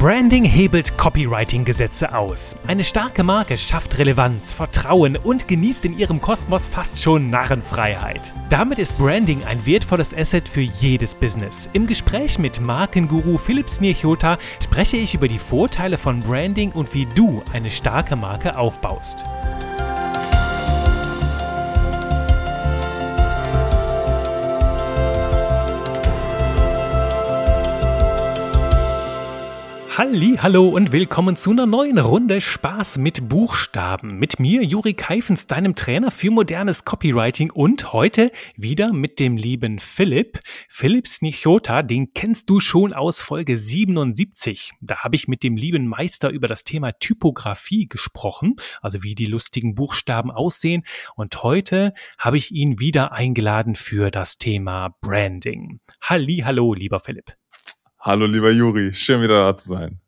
Branding hebelt Copywriting-Gesetze aus. Eine starke Marke schafft Relevanz, Vertrauen und genießt in ihrem Kosmos fast schon Narrenfreiheit. Damit ist Branding ein wertvolles Asset für jedes Business. Im Gespräch mit Markenguru Philips Nirchota spreche ich über die Vorteile von Branding und wie du eine starke Marke aufbaust. Halli, hallo und willkommen zu einer neuen Runde Spaß mit Buchstaben. Mit mir, Juri Keifens, deinem Trainer für modernes Copywriting und heute wieder mit dem lieben Philipp. Philipp Snichota, den kennst du schon aus Folge 77. Da habe ich mit dem lieben Meister über das Thema Typografie gesprochen, also wie die lustigen Buchstaben aussehen. Und heute habe ich ihn wieder eingeladen für das Thema Branding. Halli, hallo, lieber Philipp. Hallo lieber Juri, schön wieder da zu sein.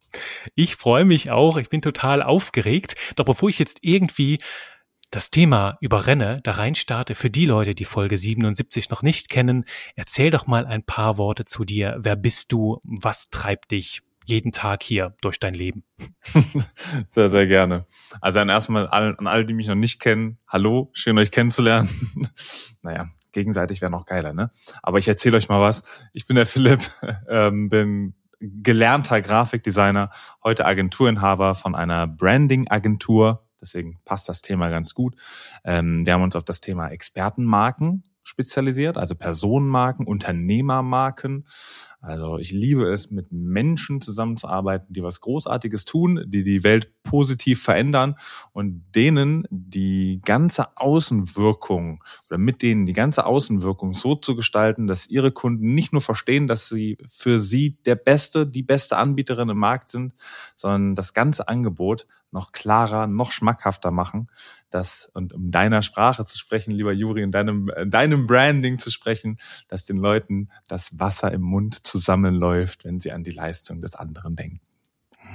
Ich freue mich auch, ich bin total aufgeregt. Doch bevor ich jetzt irgendwie das Thema überrenne, da rein starte, für die Leute, die Folge 77 noch nicht kennen, erzähl doch mal ein paar Worte zu dir. Wer bist du? Was treibt dich jeden Tag hier durch dein Leben? sehr, sehr gerne. Also an erstmal an, an alle, die mich noch nicht kennen, hallo, schön euch kennenzulernen. naja, gegenseitig wäre noch geiler, ne? Aber ich erzähle euch mal was. Ich bin der Philipp, ähm, bin gelernter Grafikdesigner, heute Agenturinhaber von einer Branding-Agentur. Deswegen passt das Thema ganz gut. Ähm, wir haben uns auf das Thema Expertenmarken spezialisiert, also Personenmarken, Unternehmermarken. Also ich liebe es, mit Menschen zusammenzuarbeiten, die was Großartiges tun, die die Welt positiv verändern und denen die ganze Außenwirkung oder mit denen die ganze Außenwirkung so zu gestalten, dass ihre Kunden nicht nur verstehen, dass sie für sie der beste, die beste Anbieterin im Markt sind, sondern das ganze Angebot noch klarer, noch schmackhafter machen. Das, und um deiner Sprache zu sprechen, lieber Juri, in deinem, in deinem Branding zu sprechen, dass den Leuten das Wasser im Mund zusammenläuft, wenn sie an die Leistung des anderen denken.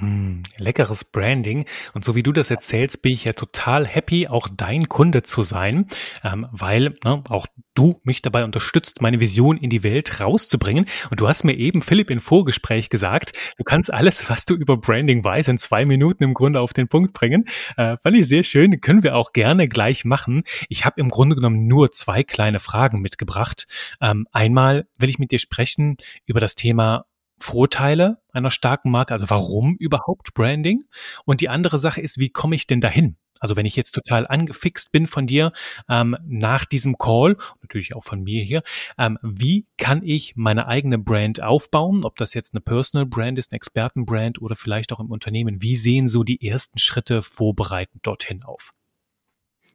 Hm, leckeres Branding. Und so wie du das erzählst, bin ich ja total happy, auch dein Kunde zu sein, ähm, weil ne, auch du mich dabei unterstützt, meine Vision in die Welt rauszubringen. Und du hast mir eben, Philipp, in Vorgespräch gesagt, du kannst alles, was du über Branding weißt, in zwei Minuten im Grunde auf den Punkt bringen. Äh, fand ich sehr schön. Können wir auch gerne gleich machen. Ich habe im Grunde genommen nur zwei kleine Fragen mitgebracht. Ähm, einmal will ich mit dir sprechen über das Thema Vorteile einer starken Marke, also warum überhaupt Branding? Und die andere Sache ist, wie komme ich denn dahin? Also wenn ich jetzt total angefixt bin von dir ähm, nach diesem Call, natürlich auch von mir hier, ähm, wie kann ich meine eigene Brand aufbauen? Ob das jetzt eine Personal Brand ist, eine Expertenbrand oder vielleicht auch im Unternehmen. Wie sehen so die ersten Schritte vorbereitend dorthin auf?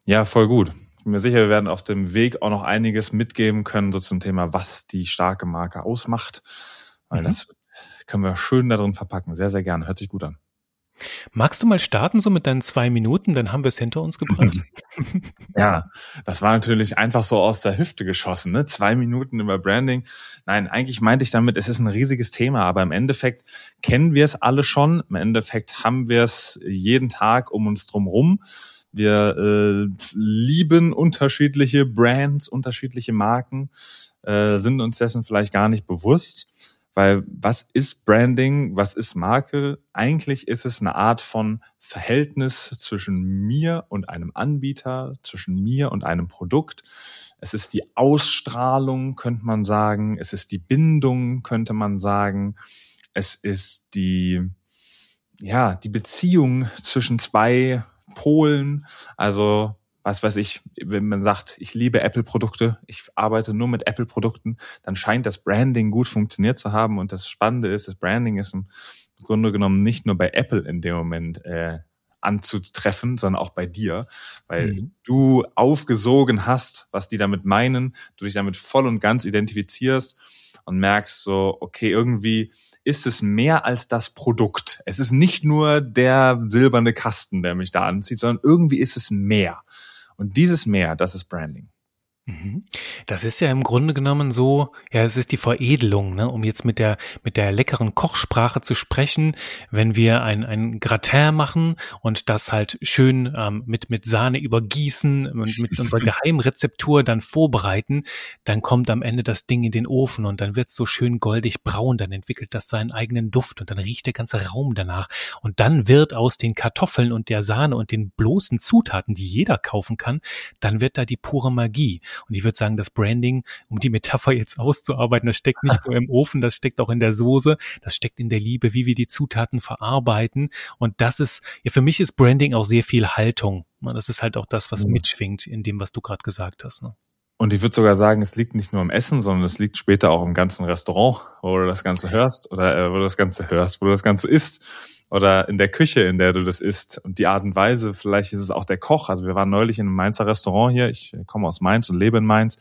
Ja, voll gut. Ich bin mir sicher, wir werden auf dem Weg auch noch einiges mitgeben können, so zum Thema, was die starke Marke ausmacht. Weil mhm. das können wir schön da drin verpacken. Sehr, sehr gerne. Hört sich gut an. Magst du mal starten so mit deinen zwei Minuten? Dann haben wir es hinter uns gebracht. ja, das war natürlich einfach so aus der Hüfte geschossen, ne? Zwei Minuten über Branding. Nein, eigentlich meinte ich damit, es ist ein riesiges Thema, aber im Endeffekt kennen wir es alle schon. Im Endeffekt haben wir es jeden Tag um uns drum rum. Wir äh, lieben unterschiedliche Brands, unterschiedliche Marken, äh, sind uns dessen vielleicht gar nicht bewusst. Weil was ist Branding? Was ist Marke? Eigentlich ist es eine Art von Verhältnis zwischen mir und einem Anbieter, zwischen mir und einem Produkt. Es ist die Ausstrahlung, könnte man sagen. Es ist die Bindung, könnte man sagen. Es ist die, ja, die Beziehung zwischen zwei Polen. Also was weiß ich, wenn man sagt, ich liebe Apple-Produkte, ich arbeite nur mit Apple-Produkten, dann scheint das Branding gut funktioniert zu haben. Und das Spannende ist, das Branding ist im Grunde genommen nicht nur bei Apple in dem Moment äh, anzutreffen, sondern auch bei dir, weil mhm. du aufgesogen hast, was die damit meinen, du dich damit voll und ganz identifizierst und merkst so, okay, irgendwie ist es mehr als das Produkt. Es ist nicht nur der silberne Kasten, der mich da anzieht, sondern irgendwie ist es mehr. Und dieses Mehr, das ist Branding. Mhm. Das ist ja im Grunde genommen so, ja, es ist die Veredelung, ne? um jetzt mit der, mit der leckeren Kochsprache zu sprechen, wenn wir ein, ein Gratin machen und das halt schön ähm, mit, mit Sahne übergießen und mit unserer Geheimrezeptur dann vorbereiten, dann kommt am Ende das Ding in den Ofen und dann wird es so schön goldig braun, dann entwickelt das seinen eigenen Duft und dann riecht der ganze Raum danach. Und dann wird aus den Kartoffeln und der Sahne und den bloßen Zutaten, die jeder kaufen kann, dann wird da die pure Magie. Und ich würde sagen, das Branding, um die Metapher jetzt auszuarbeiten, das steckt nicht nur im Ofen, das steckt auch in der Soße, das steckt in der Liebe, wie wir die Zutaten verarbeiten. Und das ist, ja, für mich ist Branding auch sehr viel Haltung. Das ist halt auch das, was mitschwingt in dem, was du gerade gesagt hast. Ne? Und ich würde sogar sagen, es liegt nicht nur im Essen, sondern es liegt später auch im ganzen Restaurant, wo du das Ganze hörst oder äh, wo du das Ganze hörst, wo du das Ganze isst oder in der Küche, in der du das isst und die Art und Weise, vielleicht ist es auch der Koch. Also wir waren neulich in einem Mainzer Restaurant hier, ich komme aus Mainz und lebe in Mainz,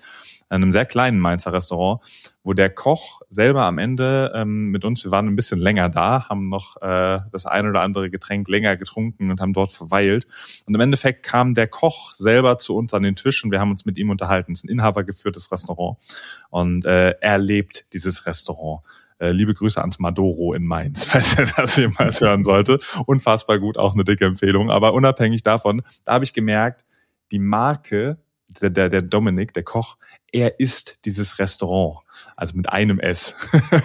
in einem sehr kleinen Mainzer Restaurant, wo der Koch selber am Ende ähm, mit uns, wir waren ein bisschen länger da, haben noch äh, das ein oder andere Getränk länger getrunken und haben dort verweilt. Und im Endeffekt kam der Koch selber zu uns an den Tisch und wir haben uns mit ihm unterhalten. Es ist ein inhabergeführtes Restaurant und äh, er lebt dieses Restaurant. Äh, liebe Grüße ans Madoro in Mainz, falls er das jemals hören sollte. Unfassbar gut, auch eine dicke Empfehlung. Aber unabhängig davon, da habe ich gemerkt, die Marke, der, der, der Dominik, der Koch, er ist dieses Restaurant, also mit einem S.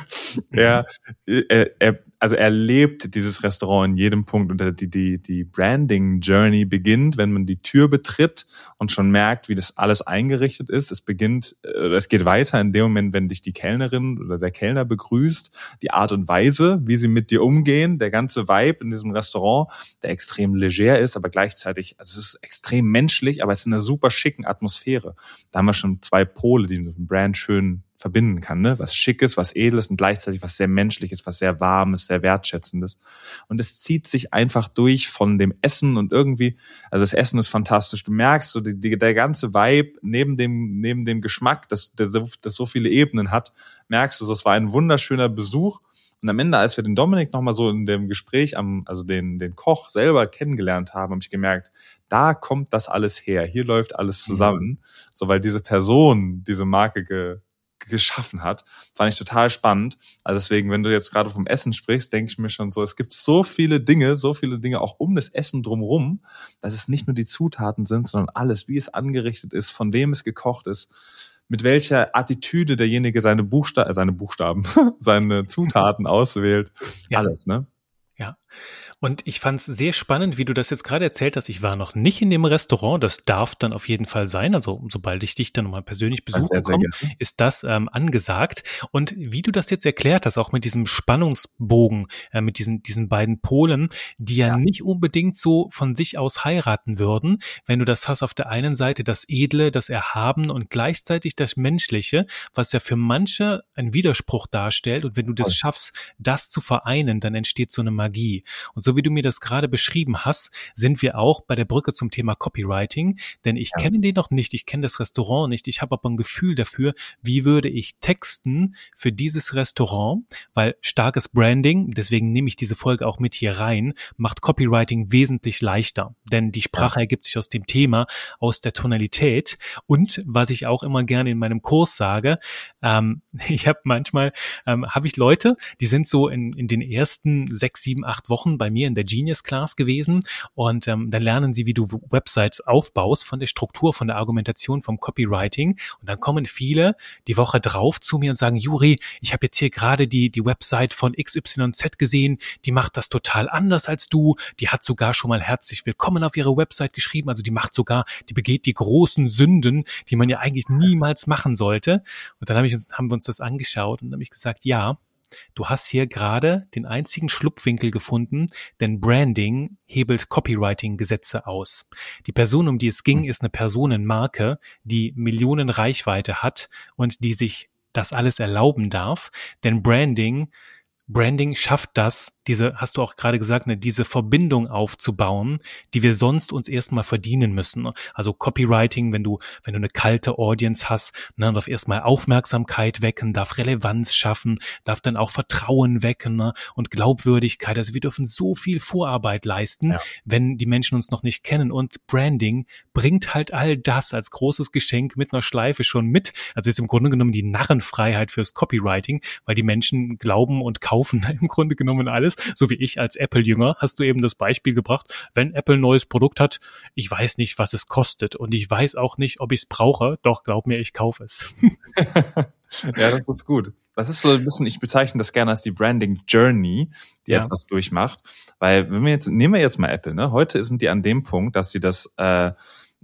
er, er, er, also er lebt dieses Restaurant in jedem Punkt und die, die, die Branding Journey beginnt, wenn man die Tür betritt und schon merkt, wie das alles eingerichtet ist. Es beginnt, äh, es geht weiter in dem Moment, wenn dich die Kellnerin oder der Kellner begrüßt, die Art und Weise, wie sie mit dir umgehen, der ganze Vibe in diesem Restaurant, der extrem leger ist, aber gleichzeitig, also es ist extrem menschlich, aber es ist in einer super schicken Atmosphäre. Da haben wir schon zwei Pole, die ein Brand schön verbinden kann, ne? Was Schickes, was Edles und gleichzeitig was sehr Menschliches, was sehr Warmes, sehr Wertschätzendes. Und es zieht sich einfach durch von dem Essen und irgendwie, also das Essen ist fantastisch. Du merkst so, die, die, der ganze Vibe neben dem, neben dem Geschmack, das, der, das so viele Ebenen hat, merkst du, so, es war ein wunderschöner Besuch. Und am Ende, als wir den Dominik nochmal so in dem Gespräch am, also den, den Koch selber kennengelernt haben, habe ich gemerkt, da kommt das alles her. Hier läuft alles mhm. zusammen. Mhm. So, weil diese Person diese Marke ge, geschaffen hat, fand ich total spannend. Also deswegen, wenn du jetzt gerade vom Essen sprichst, denke ich mir schon so, es gibt so viele Dinge, so viele Dinge auch um das Essen drumherum, dass es nicht nur die Zutaten sind, sondern alles, wie es angerichtet ist, von wem es gekocht ist, mit welcher Attitüde derjenige seine Buchstaben, äh, seine Buchstaben, seine Zutaten auswählt. Ja. Alles, ne? Ja. Und ich fand es sehr spannend, wie du das jetzt gerade erzählt hast. Ich war noch nicht in dem Restaurant. Das darf dann auf jeden Fall sein. Also sobald ich dich dann nochmal persönlich besuche, ist das ähm, angesagt. Und wie du das jetzt erklärt hast, auch mit diesem Spannungsbogen, äh, mit diesen, diesen beiden Polen, die ja, ja, nicht unbedingt so von sich aus heiraten würden, wenn du das hast auf der einen Seite das Edle, das Erhaben und gleichzeitig das Menschliche, was ja für manche ein Widerspruch darstellt. Und wenn du das schaffst, das zu vereinen, dann entsteht so eine Magie. Und so wie du mir das gerade beschrieben hast, sind wir auch bei der Brücke zum Thema Copywriting, denn ich ja. kenne den noch nicht, ich kenne das Restaurant nicht, ich habe aber ein Gefühl dafür, wie würde ich texten für dieses Restaurant, weil starkes Branding, deswegen nehme ich diese Folge auch mit hier rein, macht Copywriting wesentlich leichter, denn die Sprache ja. ergibt sich aus dem Thema, aus der Tonalität und was ich auch immer gerne in meinem Kurs sage, ähm, ich habe manchmal, ähm, habe ich Leute, die sind so in, in den ersten sechs, sieben, acht Wochen bei mir mir in der Genius Class gewesen. Und ähm, dann lernen sie, wie du Websites aufbaust, von der Struktur, von der Argumentation, vom Copywriting. Und dann kommen viele die Woche drauf zu mir und sagen, Juri, ich habe jetzt hier gerade die, die Website von XYZ gesehen, die macht das total anders als du, die hat sogar schon mal herzlich willkommen auf ihre Website geschrieben, also die macht sogar, die begeht die großen Sünden, die man ja eigentlich niemals machen sollte. Und dann hab ich uns, haben wir uns das angeschaut und habe ich gesagt, ja, Du hast hier gerade den einzigen Schlupfwinkel gefunden, denn Branding hebelt Copywriting-Gesetze aus. Die Person, um die es ging, ist eine Personenmarke, die Millionen Reichweite hat und die sich das alles erlauben darf, denn Branding Branding schafft das, diese, hast du auch gerade gesagt, ne, diese Verbindung aufzubauen, die wir sonst uns erstmal verdienen müssen. Ne? Also Copywriting, wenn du, wenn du eine kalte Audience hast, ne, darf erstmal Aufmerksamkeit wecken, darf Relevanz schaffen, darf dann auch Vertrauen wecken ne, und Glaubwürdigkeit. Also wir dürfen so viel Vorarbeit leisten, ja. wenn die Menschen uns noch nicht kennen. Und Branding bringt halt all das als großes Geschenk mit einer Schleife schon mit. Also ist im Grunde genommen die Narrenfreiheit fürs Copywriting, weil die Menschen glauben und kaufen im Grunde genommen alles. So wie ich als Apple-Jünger hast du eben das Beispiel gebracht, wenn Apple ein neues Produkt hat, ich weiß nicht, was es kostet und ich weiß auch nicht, ob ich es brauche, doch glaub mir, ich kaufe es. ja, das ist gut. Das ist so ein bisschen, ich bezeichne das gerne als die Branding Journey, die ja. etwas durchmacht. Weil, wenn wir jetzt, nehmen wir jetzt mal Apple, ne? Heute sind die an dem Punkt, dass sie das äh,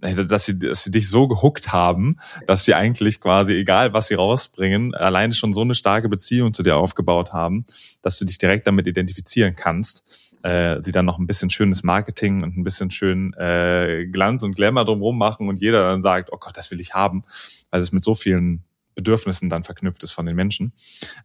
dass sie, dass sie dich so gehuckt haben, dass sie eigentlich quasi, egal was sie rausbringen, alleine schon so eine starke Beziehung zu dir aufgebaut haben, dass du dich direkt damit identifizieren kannst. Äh, sie dann noch ein bisschen schönes Marketing und ein bisschen schön äh, Glanz und Glamour drumherum machen und jeder dann sagt, oh Gott, das will ich haben, weil es mit so vielen Bedürfnissen dann verknüpft ist von den Menschen.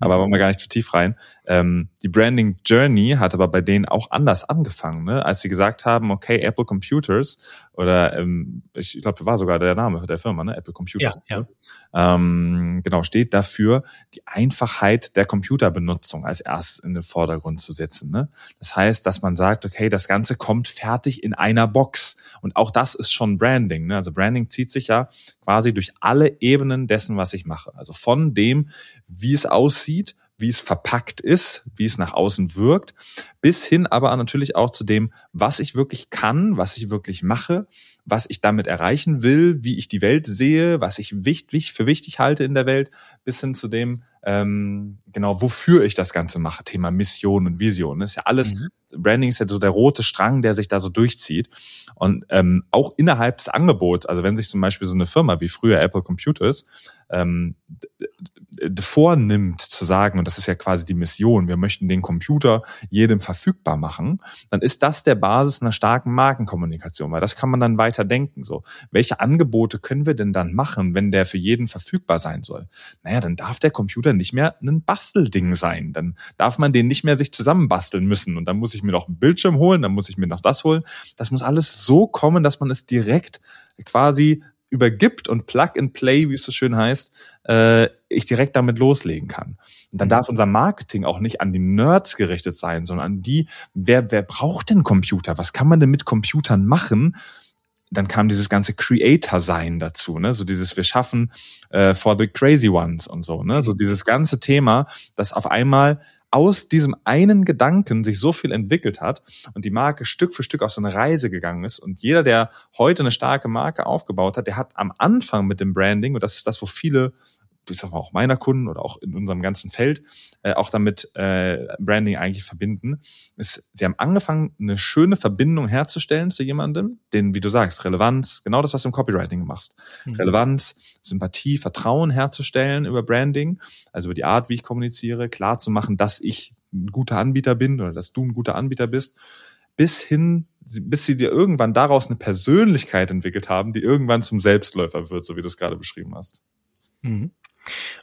Aber wollen wir gar nicht zu tief rein. Ähm, die Branding Journey hat aber bei denen auch anders angefangen, ne? als sie gesagt haben, okay, Apple Computers oder ähm, ich glaube, war sogar der Name der Firma, ne? Apple Computers. Ja, ja. Ähm, genau, steht dafür, die Einfachheit der Computerbenutzung als erstes in den Vordergrund zu setzen. Ne? Das heißt, dass man sagt, okay, das Ganze kommt fertig in einer Box. Und auch das ist schon Branding. Ne? Also Branding zieht sich ja quasi durch alle Ebenen dessen, was ich mache. Also von dem, wie es aussieht, wie es verpackt ist, wie es nach außen wirkt, bis hin aber natürlich auch zu dem, was ich wirklich kann, was ich wirklich mache, was ich damit erreichen will, wie ich die Welt sehe, was ich wichtig für wichtig halte in der Welt, bis hin zu dem, ähm, genau, wofür ich das Ganze mache. Thema Mission und Vision. Das ist ja alles, mhm. Branding ist ja so der rote Strang, der sich da so durchzieht. Und ähm, auch innerhalb des Angebots, also wenn sich zum Beispiel so eine Firma wie früher Apple Computers ähm, vornimmt zu sagen, und das ist ja quasi die Mission, wir möchten den Computer jedem verfügbar machen, dann ist das der Basis einer starken Markenkommunikation, weil das kann man dann weiter denken. So, welche Angebote können wir denn dann machen, wenn der für jeden verfügbar sein soll? Naja, dann darf der Computer nicht mehr ein Bastelding sein. Dann darf man den nicht mehr sich zusammenbasteln müssen. Und dann muss ich mir noch einen Bildschirm holen, dann muss ich mir noch das holen. Das muss alles so kommen, dass man es direkt quasi übergibt und Plug and Play, wie es so schön heißt, äh, ich direkt damit loslegen kann. Und dann mhm. darf unser Marketing auch nicht an die Nerds gerichtet sein, sondern an die, wer, wer braucht denn Computer? Was kann man denn mit Computern machen? Dann kam dieses ganze Creator-Sein dazu, ne? So dieses, wir schaffen äh, for the crazy ones und so, ne? So dieses ganze Thema, das auf einmal aus diesem einen Gedanken sich so viel entwickelt hat und die Marke Stück für Stück auf so eine Reise gegangen ist. Und jeder, der heute eine starke Marke aufgebaut hat, der hat am Anfang mit dem Branding, und das ist das, wo viele ich sag mal auch meiner Kunden oder auch in unserem ganzen Feld äh, auch damit äh, Branding eigentlich verbinden, ist, sie haben angefangen, eine schöne Verbindung herzustellen zu jemandem, den, wie du sagst, Relevanz, genau das, was du im Copywriting machst. Mhm. Relevanz, Sympathie, Vertrauen herzustellen über Branding, also über die Art, wie ich kommuniziere, klar zu machen, dass ich ein guter Anbieter bin oder dass du ein guter Anbieter bist, bis hin, bis sie dir irgendwann daraus eine Persönlichkeit entwickelt haben, die irgendwann zum Selbstläufer wird, so wie du es gerade beschrieben hast. Mhm.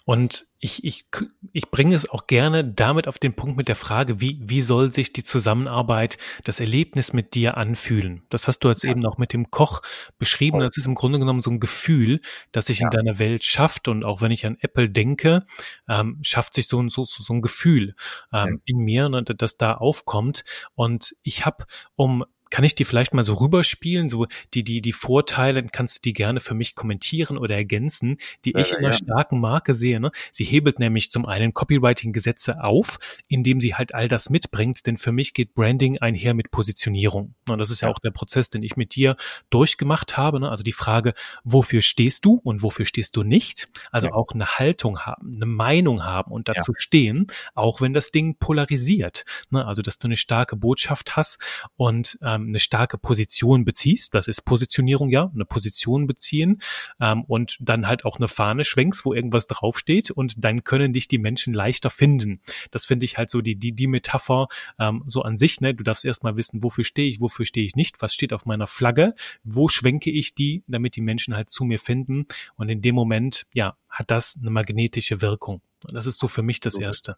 Und ich, ich, ich bringe es auch gerne damit auf den Punkt mit der Frage, wie, wie soll sich die Zusammenarbeit, das Erlebnis mit dir anfühlen? Das hast du jetzt ja. eben auch mit dem Koch beschrieben. Das ist im Grunde genommen so ein Gefühl, das sich ja. in deiner Welt schafft. Und auch wenn ich an Apple denke, ähm, schafft sich so ein, so, so ein Gefühl ähm, ja. in mir, ne, das da aufkommt. Und ich habe, um kann ich die vielleicht mal so rüberspielen, so die, die, die Vorteile, kannst du die gerne für mich kommentieren oder ergänzen, die ja, ich in einer ja. starken Marke sehe. Ne? Sie hebelt nämlich zum einen Copywriting-Gesetze auf, indem sie halt all das mitbringt, denn für mich geht Branding einher mit Positionierung. Und das ist ja, ja auch der Prozess, den ich mit dir durchgemacht habe. Ne? Also die Frage, wofür stehst du und wofür stehst du nicht? Also auch eine Haltung haben, eine Meinung haben und dazu stehen, auch wenn das Ding polarisiert. Ne? Also dass du eine starke Botschaft hast und ähm, eine starke Position beziehst, das ist Positionierung ja, eine Position beziehen ähm, und dann halt auch eine Fahne schwenkst, wo irgendwas draufsteht und dann können dich die Menschen leichter finden. Das finde ich halt so die, die, die Metapher ähm, so an sich, ne? Du darfst erstmal wissen, wofür stehe ich, wofür stehe ich nicht, was steht auf meiner Flagge, wo schwenke ich die, damit die Menschen halt zu mir finden und in dem Moment, ja, hat das eine magnetische Wirkung. Das ist so für mich das Erste.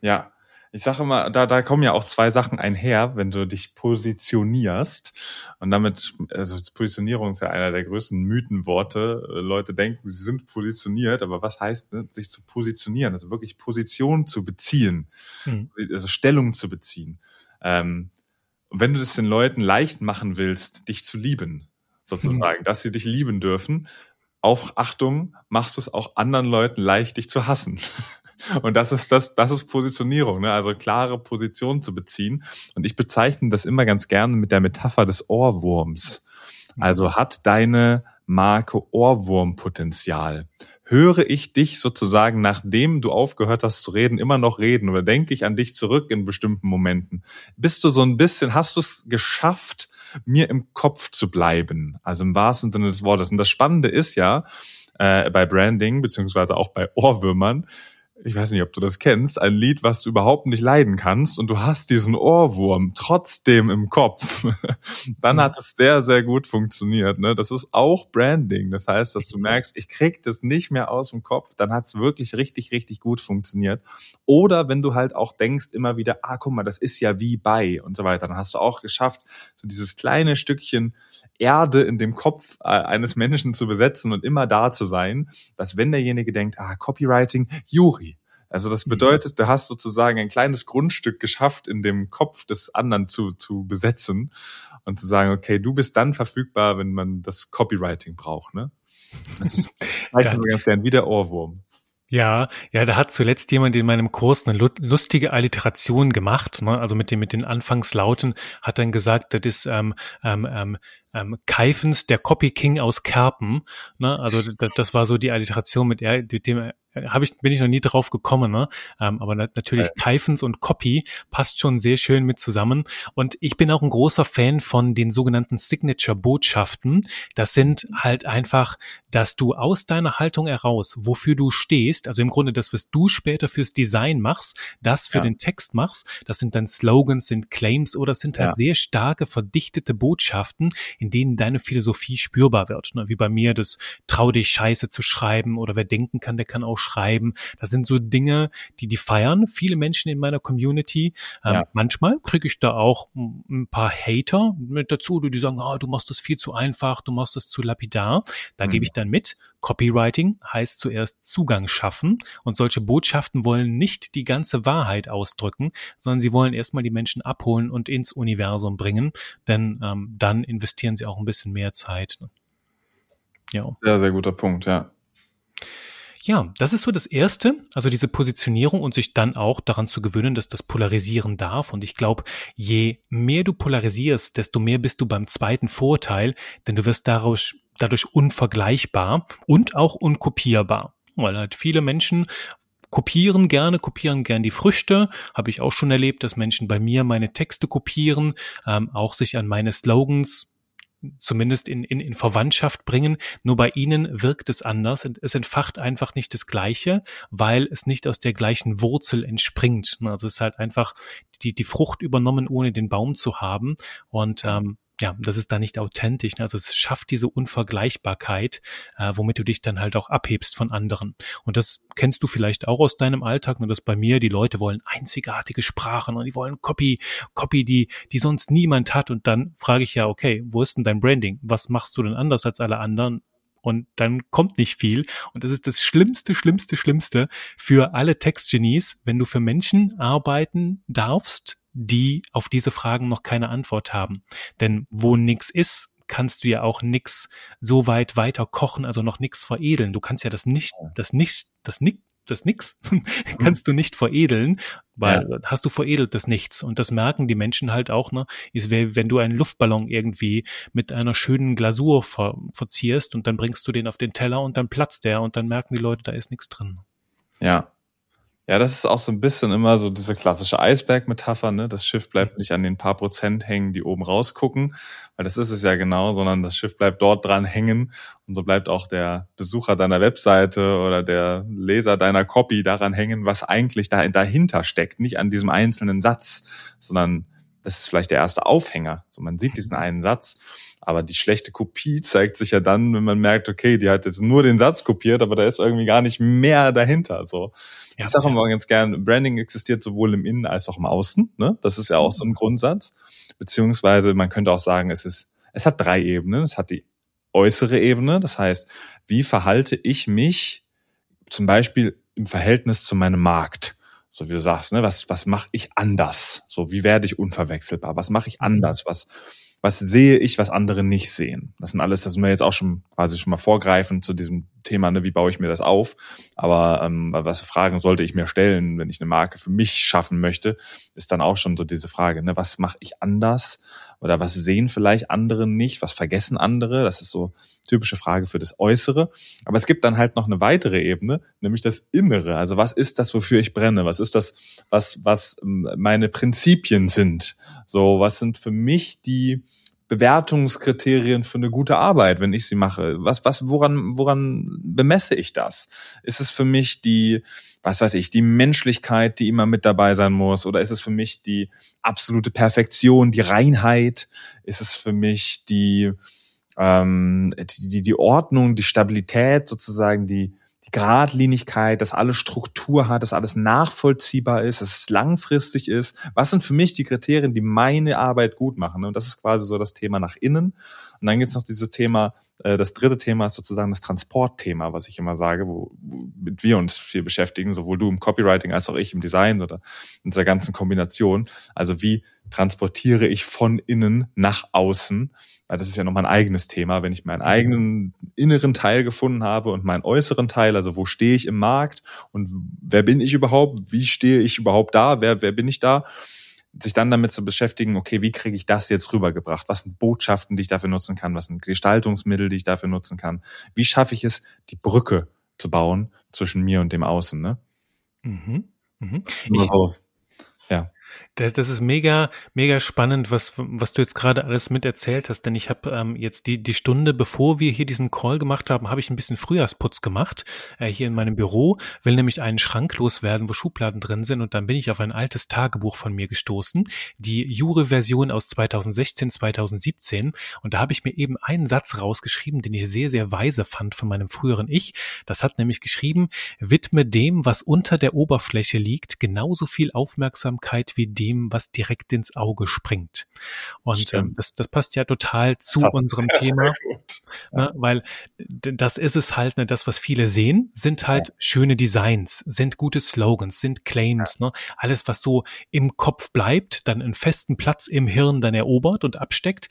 Ja, ich sage immer, da, da kommen ja auch zwei Sachen einher, wenn du dich positionierst. Und damit, also Positionierung ist ja einer der größten Mythenworte. Leute denken, sie sind positioniert, aber was heißt, ne, sich zu positionieren? Also wirklich Position zu beziehen, mhm. also Stellung zu beziehen. Ähm, wenn du das den Leuten leicht machen willst, dich zu lieben, sozusagen, mhm. dass sie dich lieben dürfen, auch Achtung, machst du es auch anderen Leuten leicht, dich zu hassen. Und das ist das, das ist Positionierung, ne? also klare Position zu beziehen. Und ich bezeichne das immer ganz gerne mit der Metapher des Ohrwurms. Also hat deine Marke Ohrwurmpotenzial. Höre ich dich sozusagen, nachdem du aufgehört hast zu reden, immer noch reden oder denke ich an dich zurück in bestimmten Momenten? Bist du so ein bisschen, hast du es geschafft, mir im Kopf zu bleiben? Also im wahrsten Sinne des Wortes. Und das Spannende ist ja, äh, bei Branding, beziehungsweise auch bei Ohrwürmern, ich weiß nicht, ob du das kennst, ein Lied, was du überhaupt nicht leiden kannst und du hast diesen Ohrwurm trotzdem im Kopf, dann mhm. hat es sehr, sehr gut funktioniert. Ne? Das ist auch Branding. Das heißt, dass du merkst, ich krieg das nicht mehr aus dem Kopf, dann hat es wirklich richtig, richtig gut funktioniert. Oder wenn du halt auch denkst immer wieder, ah, guck mal, das ist ja wie bei und so weiter, dann hast du auch geschafft, so dieses kleine Stückchen Erde in dem Kopf äh, eines Menschen zu besetzen und immer da zu sein, dass wenn derjenige denkt, ah, Copywriting, Juri. Also das mhm. bedeutet, du hast sozusagen ein kleines Grundstück geschafft, in dem Kopf des anderen zu, zu besetzen und zu sagen, okay, du bist dann verfügbar, wenn man das Copywriting braucht. Ne? Das ist vielleicht ja. ganz gern wie der Ohrwurm. Ja, ja, da hat zuletzt jemand in meinem Kurs eine lustige Alliteration gemacht, ne? also mit den mit den Anfangslauten, hat dann gesagt, das ist ähm, ähm, ähm, ähm, Keifens, der Copy King aus Kerpen. Ne? Also das, das war so die Alliteration, mit, er, mit dem habe ich, bin ich noch nie drauf gekommen, ne? Ähm, aber natürlich ja. Kaifens und Copy passt schon sehr schön mit zusammen. Und ich bin auch ein großer Fan von den sogenannten Signature-Botschaften. Das sind halt einfach, dass du aus deiner Haltung heraus, wofür du stehst, also im Grunde das, was du später fürs Design machst, das für ja. den Text machst, das sind dann Slogans, sind Claims oder sind halt ja. sehr starke, verdichtete Botschaften, in denen deine Philosophie spürbar wird. Ne? Wie bei mir das Trau dich Scheiße zu schreiben oder wer denken kann, der kann auch schreiben. Das sind so Dinge, die die feiern. Viele Menschen in meiner Community. Ähm, ja. Manchmal kriege ich da auch ein paar Hater mit dazu, die sagen, oh, du machst das viel zu einfach, du machst das zu lapidar. Da mhm. gebe ich dann mit. Copywriting heißt zuerst Zugang schaffen und solche Botschaften wollen nicht die ganze Wahrheit ausdrücken, sondern sie wollen erstmal die Menschen abholen und ins Universum bringen, denn ähm, dann investieren sie auch ein bisschen mehr Zeit. Ne? Ja. Sehr, sehr guter Punkt, ja. Ja, das ist so das Erste, also diese Positionierung und sich dann auch daran zu gewöhnen, dass das polarisieren darf. Und ich glaube, je mehr du polarisierst, desto mehr bist du beim zweiten Vorteil, denn du wirst dadurch, dadurch unvergleichbar und auch unkopierbar. Weil halt viele Menschen kopieren gerne, kopieren gern die Früchte. Habe ich auch schon erlebt, dass Menschen bei mir meine Texte kopieren, ähm, auch sich an meine Slogans zumindest in, in, in Verwandtschaft bringen. Nur bei ihnen wirkt es anders. Es entfacht einfach nicht das Gleiche, weil es nicht aus der gleichen Wurzel entspringt. Also es ist halt einfach die, die Frucht übernommen, ohne den Baum zu haben. Und ähm, ja, das ist da nicht authentisch. Ne? Also es schafft diese Unvergleichbarkeit, äh, womit du dich dann halt auch abhebst von anderen. Und das kennst du vielleicht auch aus deinem Alltag, nur dass bei mir die Leute wollen einzigartige Sprachen und die wollen Copy, Copy, die, die sonst niemand hat. Und dann frage ich ja, okay, wo ist denn dein Branding? Was machst du denn anders als alle anderen? und dann kommt nicht viel. Und das ist das Schlimmste, Schlimmste, Schlimmste für alle Textgenies, wenn du für Menschen arbeiten darfst, die auf diese Fragen noch keine Antwort haben. Denn wo nix ist, kannst du ja auch nix so weit weiter kochen, also noch nix veredeln. Du kannst ja das nicht, das nicht, das nicht, das nix kannst du nicht veredeln, weil ja. hast du veredelt das nichts. Und das merken die Menschen halt auch, ne? Ist, wenn du einen Luftballon irgendwie mit einer schönen Glasur ver verzierst und dann bringst du den auf den Teller und dann platzt der und dann merken die Leute, da ist nichts drin. Ja, ja, das ist auch so ein bisschen immer so diese klassische Eisberg-Metapher, ne? Das Schiff bleibt nicht an den paar Prozent hängen, die oben rausgucken, weil das ist es ja genau, sondern das Schiff bleibt dort dran hängen und so bleibt auch der Besucher deiner Webseite oder der Leser deiner Copy daran hängen, was eigentlich da dahinter steckt, nicht an diesem einzelnen Satz, sondern das ist vielleicht der erste Aufhänger. So, man sieht diesen einen Satz, aber die schlechte Kopie zeigt sich ja dann, wenn man merkt, okay, die hat jetzt nur den Satz kopiert, aber da ist irgendwie gar nicht mehr dahinter. So, ja, ich sage immer ganz gern, Branding existiert sowohl im Innen als auch im Außen. Ne? Das ist ja auch so ein Grundsatz. Beziehungsweise man könnte auch sagen, es ist, es hat drei Ebenen. Es hat die äußere Ebene, das heißt, wie verhalte ich mich zum Beispiel im Verhältnis zu meinem Markt? So wie du sagst, ne, was, was mache ich anders? So, wie werde ich unverwechselbar? Was mache ich anders? Was, was sehe ich, was andere nicht sehen? Das sind alles, das sind wir jetzt auch schon quasi schon mal vorgreifen zu diesem Thema, ne, wie baue ich mir das auf? Aber ähm, was Fragen sollte ich mir stellen, wenn ich eine Marke für mich schaffen möchte, ist dann auch schon so diese Frage, ne, was mache ich anders? Oder was sehen vielleicht andere nicht? Was vergessen andere? Das ist so typische Frage für das Äußere. Aber es gibt dann halt noch eine weitere Ebene, nämlich das Innere. Also was ist das, wofür ich brenne? Was ist das, was, was ähm, meine Prinzipien sind? So, was sind für mich die Bewertungskriterien für eine gute Arbeit, wenn ich sie mache? Was, was, woran, woran bemesse ich das? Ist es für mich die, was weiß ich, die Menschlichkeit, die immer mit dabei sein muss? Oder ist es für mich die absolute Perfektion, die Reinheit? Ist es für mich die, ähm, die, die, Ordnung, die Stabilität sozusagen, die, die Gradlinigkeit, dass alles Struktur hat, dass alles nachvollziehbar ist, dass es langfristig ist. Was sind für mich die Kriterien, die meine Arbeit gut machen? Und das ist quasi so das Thema nach innen. Und dann gibt es noch dieses Thema, äh, das dritte Thema ist sozusagen das Transportthema, was ich immer sage, wo, womit wir uns viel beschäftigen, sowohl du im Copywriting als auch ich im Design oder in dieser ganzen Kombination. Also wie transportiere ich von innen nach außen? Weil das ist ja nochmal ein eigenes Thema. Wenn ich meinen eigenen inneren Teil gefunden habe und meinen äußeren Teil, also wo stehe ich im Markt und wer bin ich überhaupt? Wie stehe ich überhaupt da? Wer, wer bin ich da? Sich dann damit zu beschäftigen, okay, wie kriege ich das jetzt rübergebracht? Was sind Botschaften, die ich dafür nutzen kann? Was sind Gestaltungsmittel, die ich dafür nutzen kann? Wie schaffe ich es, die Brücke zu bauen zwischen mir und dem Außen? Ne? Mhm. Mhm. Ich, so, ja. Das, das ist mega, mega spannend, was, was du jetzt gerade alles mit erzählt hast, denn ich habe ähm, jetzt die, die Stunde, bevor wir hier diesen Call gemacht haben, habe ich ein bisschen Frühjahrsputz gemacht, äh, hier in meinem Büro, will nämlich einen Schrank loswerden, wo Schubladen drin sind und dann bin ich auf ein altes Tagebuch von mir gestoßen, die Jure-Version aus 2016, 2017 und da habe ich mir eben einen Satz rausgeschrieben, den ich sehr, sehr weise fand von meinem früheren Ich. Das hat nämlich geschrieben, widme dem, was unter der Oberfläche liegt, genauso viel Aufmerksamkeit wie dem, was direkt ins Auge springt. Und ähm, das, das passt ja total zu das unserem Thema, ne, weil das ist es halt, ne, das, was viele sehen, sind halt ja. schöne Designs, sind gute Slogans, sind Claims, ja. ne, alles, was so im Kopf bleibt, dann einen festen Platz im Hirn dann erobert und absteckt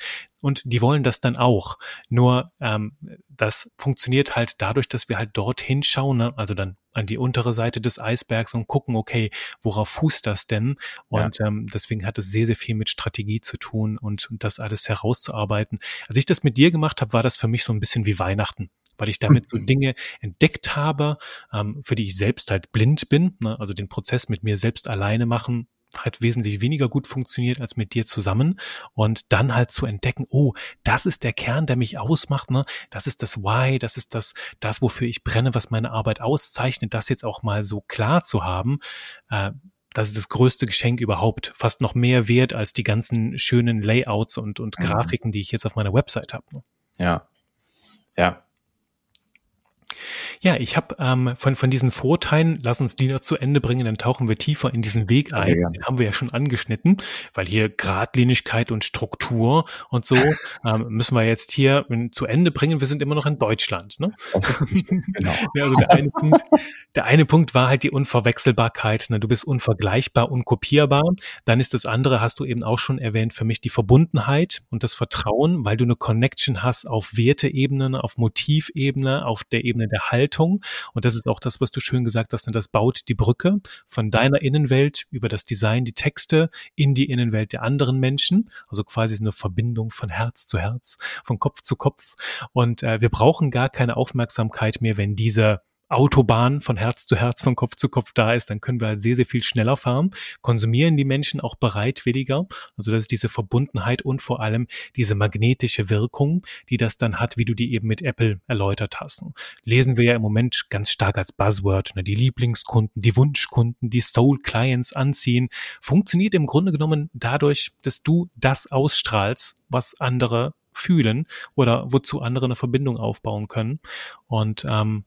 und die wollen das dann auch. Nur ähm, das funktioniert halt dadurch, dass wir halt dorthin schauen, ne? also dann an die untere Seite des Eisbergs und gucken, okay, worauf fußt das denn? Und ja. ähm, deswegen hat es sehr, sehr viel mit Strategie zu tun und, und das alles herauszuarbeiten. Als ich das mit dir gemacht habe, war das für mich so ein bisschen wie Weihnachten weil ich damit so Dinge entdeckt habe, ähm, für die ich selbst halt blind bin. Ne? Also den Prozess mit mir selbst alleine machen, hat wesentlich weniger gut funktioniert als mit dir zusammen und dann halt zu entdecken, oh, das ist der Kern, der mich ausmacht, ne? Das ist das Why, das ist das, das, wofür ich brenne, was meine Arbeit auszeichnet, das jetzt auch mal so klar zu haben. Äh, das ist das größte Geschenk überhaupt. Fast noch mehr wert als die ganzen schönen Layouts und, und mhm. Grafiken, die ich jetzt auf meiner Website habe. Ne? Ja. Ja, ja, ich habe ähm, von, von diesen Vorteilen, lass uns die noch zu Ende bringen, dann tauchen wir tiefer in diesen Weg ein. Ja, Den haben wir ja schon angeschnitten, weil hier Gradlinigkeit und Struktur und so ähm, müssen wir jetzt hier zu Ende bringen. Wir sind immer noch in Deutschland. Ne? genau. ja, also der eine, Punkt, der eine Punkt war halt die Unverwechselbarkeit. Ne? Du bist unvergleichbar, unkopierbar. Dann ist das andere, hast du eben auch schon erwähnt, für mich die Verbundenheit und das Vertrauen, weil du eine Connection hast auf Werteebene, auf Motivebene, auf der Ebene der Haltung Haltung. Und das ist auch das, was du schön gesagt hast, denn das baut die Brücke von deiner Innenwelt über das Design, die Texte in die Innenwelt der anderen Menschen. Also quasi eine Verbindung von Herz zu Herz, von Kopf zu Kopf. Und äh, wir brauchen gar keine Aufmerksamkeit mehr, wenn diese Autobahn von Herz zu Herz, von Kopf zu Kopf da ist, dann können wir halt sehr, sehr viel schneller fahren, konsumieren die Menschen auch bereitwilliger. Also das ist diese Verbundenheit und vor allem diese magnetische Wirkung, die das dann hat, wie du die eben mit Apple erläutert hast. Lesen wir ja im Moment ganz stark als Buzzword, ne? die Lieblingskunden, die Wunschkunden, die Soul Clients anziehen, funktioniert im Grunde genommen dadurch, dass du das ausstrahlst, was andere fühlen oder wozu andere eine Verbindung aufbauen können. Und ähm,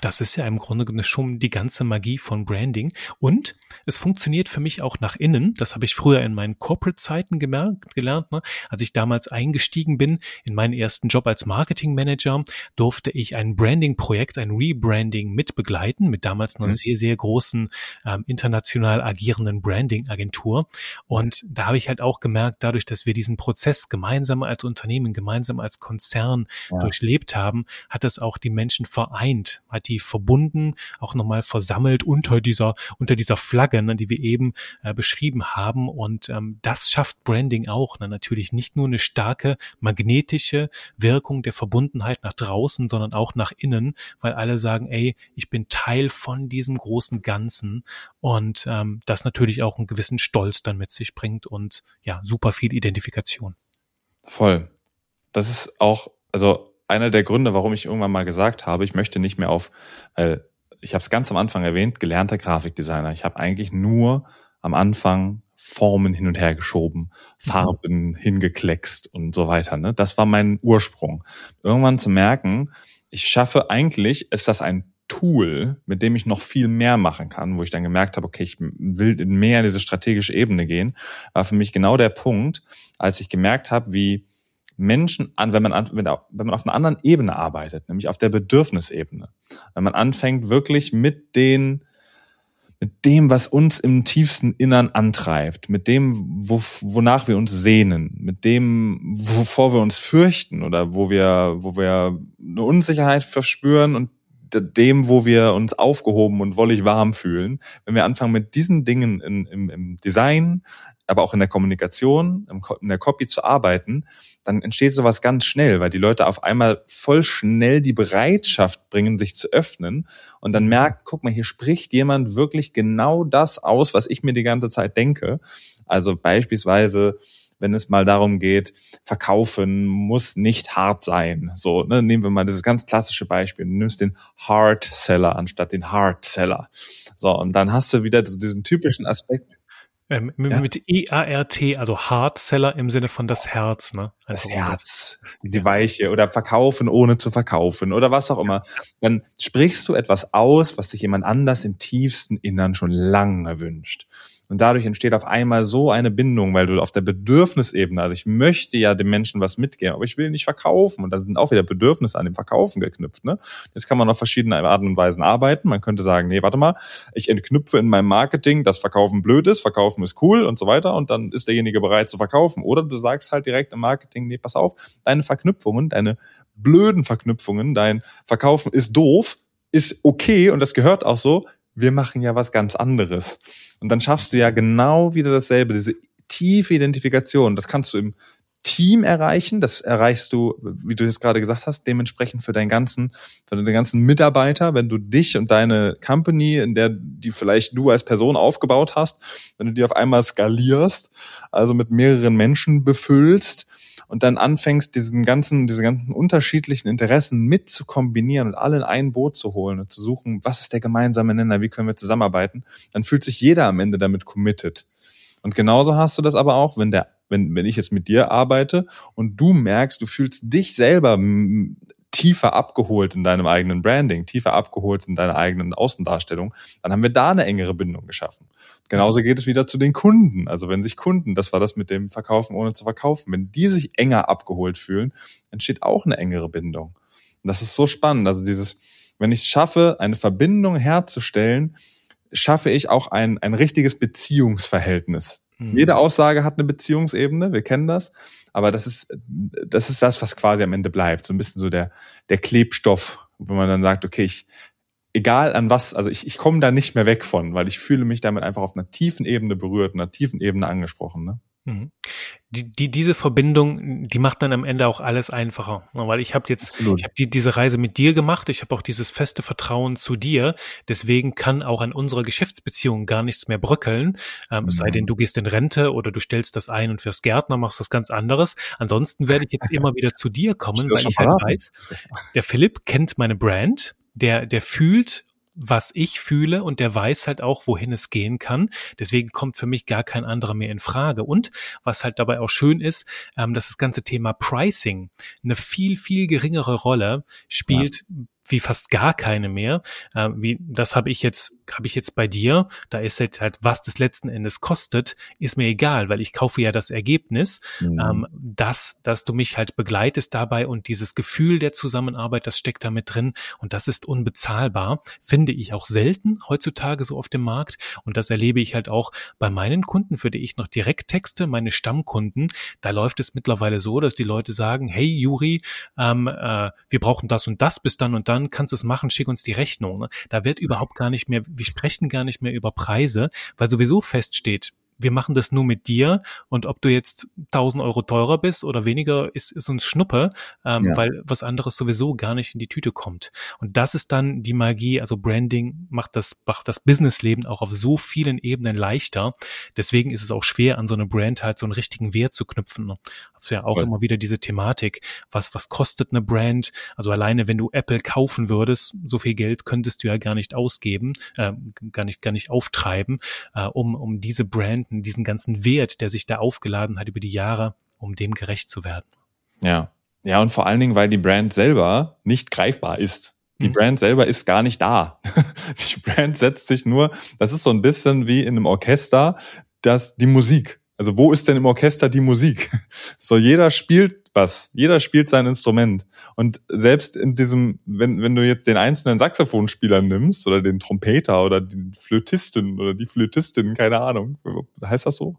das ist ja im Grunde schon die ganze Magie von Branding. Und es funktioniert für mich auch nach innen. Das habe ich früher in meinen Corporate-Zeiten gemerkt, gelernt. Ne? Als ich damals eingestiegen bin in meinen ersten Job als Marketing-Manager, durfte ich ein Branding-Projekt, ein Rebranding mit begleiten, mit damals einer mhm. sehr, sehr großen ähm, international agierenden Branding-Agentur. Und da habe ich halt auch gemerkt, dadurch, dass wir diesen Prozess gemeinsam als Unternehmen, gemeinsam als Konzern ja. durchlebt haben, hat das auch die Menschen vereint, hat die verbunden, auch nochmal versammelt unter dieser, unter dieser Flagge, ne, die wir eben äh, beschrieben haben. Und ähm, das schafft Branding auch. Ne? Natürlich nicht nur eine starke magnetische Wirkung der Verbundenheit nach draußen, sondern auch nach innen, weil alle sagen, ey, ich bin Teil von diesem großen Ganzen und ähm, das natürlich auch einen gewissen Stolz dann mit sich bringt und ja, super viel Identifikation. Voll. Das ist auch, also einer der Gründe, warum ich irgendwann mal gesagt habe, ich möchte nicht mehr auf, weil ich habe es ganz am Anfang erwähnt, gelernter Grafikdesigner. Ich habe eigentlich nur am Anfang Formen hin und her geschoben, mhm. Farben hingekleckst und so weiter. Ne? Das war mein Ursprung. Irgendwann zu merken, ich schaffe eigentlich, ist das ein Tool, mit dem ich noch viel mehr machen kann, wo ich dann gemerkt habe, okay, ich will mehr in diese strategische Ebene gehen, war für mich genau der Punkt, als ich gemerkt habe, wie Menschen an, wenn man, an, wenn man auf einer anderen Ebene arbeitet, nämlich auf der Bedürfnisebene. Wenn man anfängt, wirklich mit den, mit dem, was uns im tiefsten Innern antreibt, mit dem, wo, wonach wir uns sehnen, mit dem, wovor wir uns fürchten oder wo wir, wo wir eine Unsicherheit verspüren und dem, wo wir uns aufgehoben und wollig warm fühlen, wenn wir anfangen mit diesen Dingen in, im, im Design, aber auch in der Kommunikation, in der Copy zu arbeiten, dann entsteht sowas ganz schnell, weil die Leute auf einmal voll schnell die Bereitschaft bringen, sich zu öffnen und dann merken, guck mal, hier spricht jemand wirklich genau das aus, was ich mir die ganze Zeit denke. Also beispielsweise, wenn es mal darum geht, verkaufen muss nicht hart sein. So, ne, nehmen wir mal dieses ganz klassische Beispiel. Du nimmst den Hard Seller anstatt den Hard Seller. So, und dann hast du wieder diesen typischen Aspekt. Ähm, mit, ja. E-A-R-T, also Hard Seller im Sinne von das Herz, ne? Also das Herz, die Weiche oder verkaufen ohne zu verkaufen oder was auch immer. Dann sprichst du etwas aus, was sich jemand anders im tiefsten Innern schon lange wünscht. Und dadurch entsteht auf einmal so eine Bindung, weil du auf der Bedürfnisebene, also ich möchte ja dem Menschen was mitgeben, aber ich will nicht verkaufen. Und dann sind auch wieder Bedürfnisse an dem Verkaufen geknüpft. Ne? Jetzt kann man auf verschiedene Arten und Weisen arbeiten. Man könnte sagen, nee, warte mal, ich entknüpfe in meinem Marketing, dass Verkaufen blöd ist, Verkaufen ist cool und so weiter. Und dann ist derjenige bereit zu verkaufen. Oder du sagst halt direkt im Marketing, nee, pass auf, deine Verknüpfungen, deine blöden Verknüpfungen, dein Verkaufen ist doof, ist okay und das gehört auch so. Wir machen ja was ganz anderes. Und dann schaffst du ja genau wieder dasselbe, diese tiefe Identifikation. Das kannst du im Team erreichen. Das erreichst du, wie du jetzt gerade gesagt hast, dementsprechend für deinen ganzen, für deine ganzen Mitarbeiter, wenn du dich und deine Company, in der die vielleicht du als Person aufgebaut hast, wenn du die auf einmal skalierst, also mit mehreren Menschen befüllst, und dann anfängst, diesen ganzen, diese ganzen unterschiedlichen Interessen mit zu kombinieren und alle in ein Boot zu holen und zu suchen, was ist der gemeinsame Nenner, wie können wir zusammenarbeiten, dann fühlt sich jeder am Ende damit committed. Und genauso hast du das aber auch, wenn der, wenn, wenn ich jetzt mit dir arbeite und du merkst, du fühlst dich selber tiefer abgeholt in deinem eigenen Branding, tiefer abgeholt in deiner eigenen Außendarstellung, dann haben wir da eine engere Bindung geschaffen. Genauso geht es wieder zu den Kunden. Also wenn sich Kunden, das war das mit dem Verkaufen ohne zu verkaufen, wenn die sich enger abgeholt fühlen, entsteht auch eine engere Bindung. Und das ist so spannend. Also dieses, wenn ich es schaffe, eine Verbindung herzustellen, schaffe ich auch ein, ein richtiges Beziehungsverhältnis. Mhm. Jede Aussage hat eine Beziehungsebene, wir kennen das. Aber das ist, das ist das, was quasi am Ende bleibt. So ein bisschen so der, der Klebstoff, wo man dann sagt, okay, ich, egal an was, also ich, ich komme da nicht mehr weg von, weil ich fühle mich damit einfach auf einer tiefen Ebene berührt, einer tiefen Ebene angesprochen. Ne? Mhm. Die, die, diese Verbindung, die macht dann am Ende auch alles einfacher. Weil ich habe jetzt, Absolut. ich habe die, diese Reise mit dir gemacht, ich habe auch dieses feste Vertrauen zu dir. Deswegen kann auch an unserer Geschäftsbeziehung gar nichts mehr bröckeln. Ähm, mhm. Es sei denn, mhm. du gehst in Rente oder du stellst das ein und fürs Gärtner machst das ganz anderes. Ansonsten werde ich jetzt immer wieder zu dir kommen, weil ich halt weiß, der Philipp kennt meine Brand, der, der fühlt was ich fühle und der weiß halt auch, wohin es gehen kann. Deswegen kommt für mich gar kein anderer mehr in Frage. Und was halt dabei auch schön ist, ähm, dass das ganze Thema Pricing eine viel, viel geringere Rolle spielt ja wie fast gar keine mehr. Äh, wie, das habe ich jetzt, habe ich jetzt bei dir. Da ist jetzt halt, was das letzten Endes kostet, ist mir egal, weil ich kaufe ja das Ergebnis, mhm. ähm, dass, dass du mich halt begleitest dabei und dieses Gefühl der Zusammenarbeit, das steckt da mit drin und das ist unbezahlbar. Finde ich auch selten heutzutage so auf dem Markt und das erlebe ich halt auch bei meinen Kunden, für die ich noch direkt texte, meine Stammkunden. Da läuft es mittlerweile so, dass die Leute sagen, hey Juri, ähm, äh, wir brauchen das und das bis dann und dann dann kannst du es machen, schick uns die Rechnung. Ne? Da wird überhaupt gar nicht mehr, wir sprechen gar nicht mehr über Preise, weil sowieso feststeht, wir machen das nur mit dir und ob du jetzt 1000 Euro teurer bist oder weniger, ist, ist uns Schnuppe, ähm, ja. weil was anderes sowieso gar nicht in die Tüte kommt. Und das ist dann die Magie, also Branding macht das, macht das Businessleben auch auf so vielen Ebenen leichter. Deswegen ist es auch schwer, an so eine Brand halt so einen richtigen Wert zu knüpfen. Das ist ja auch ja. immer wieder diese Thematik. Was, was kostet eine Brand? Also alleine, wenn du Apple kaufen würdest, so viel Geld könntest du ja gar nicht ausgeben, äh, gar nicht, gar nicht auftreiben, äh, um, um diese Brand finden, diesen ganzen Wert, der sich da aufgeladen hat über die Jahre, um dem gerecht zu werden. Ja. Ja, und vor allen Dingen, weil die Brand selber nicht greifbar ist. Die mhm. Brand selber ist gar nicht da. Die Brand setzt sich nur, das ist so ein bisschen wie in einem Orchester, dass die Musik. Also wo ist denn im Orchester die Musik? So jeder spielt was. Jeder spielt sein Instrument. Und selbst in diesem, wenn, wenn du jetzt den einzelnen Saxophonspieler nimmst oder den Trompeter oder den Flötistin oder die Flötistin, keine Ahnung, heißt das so?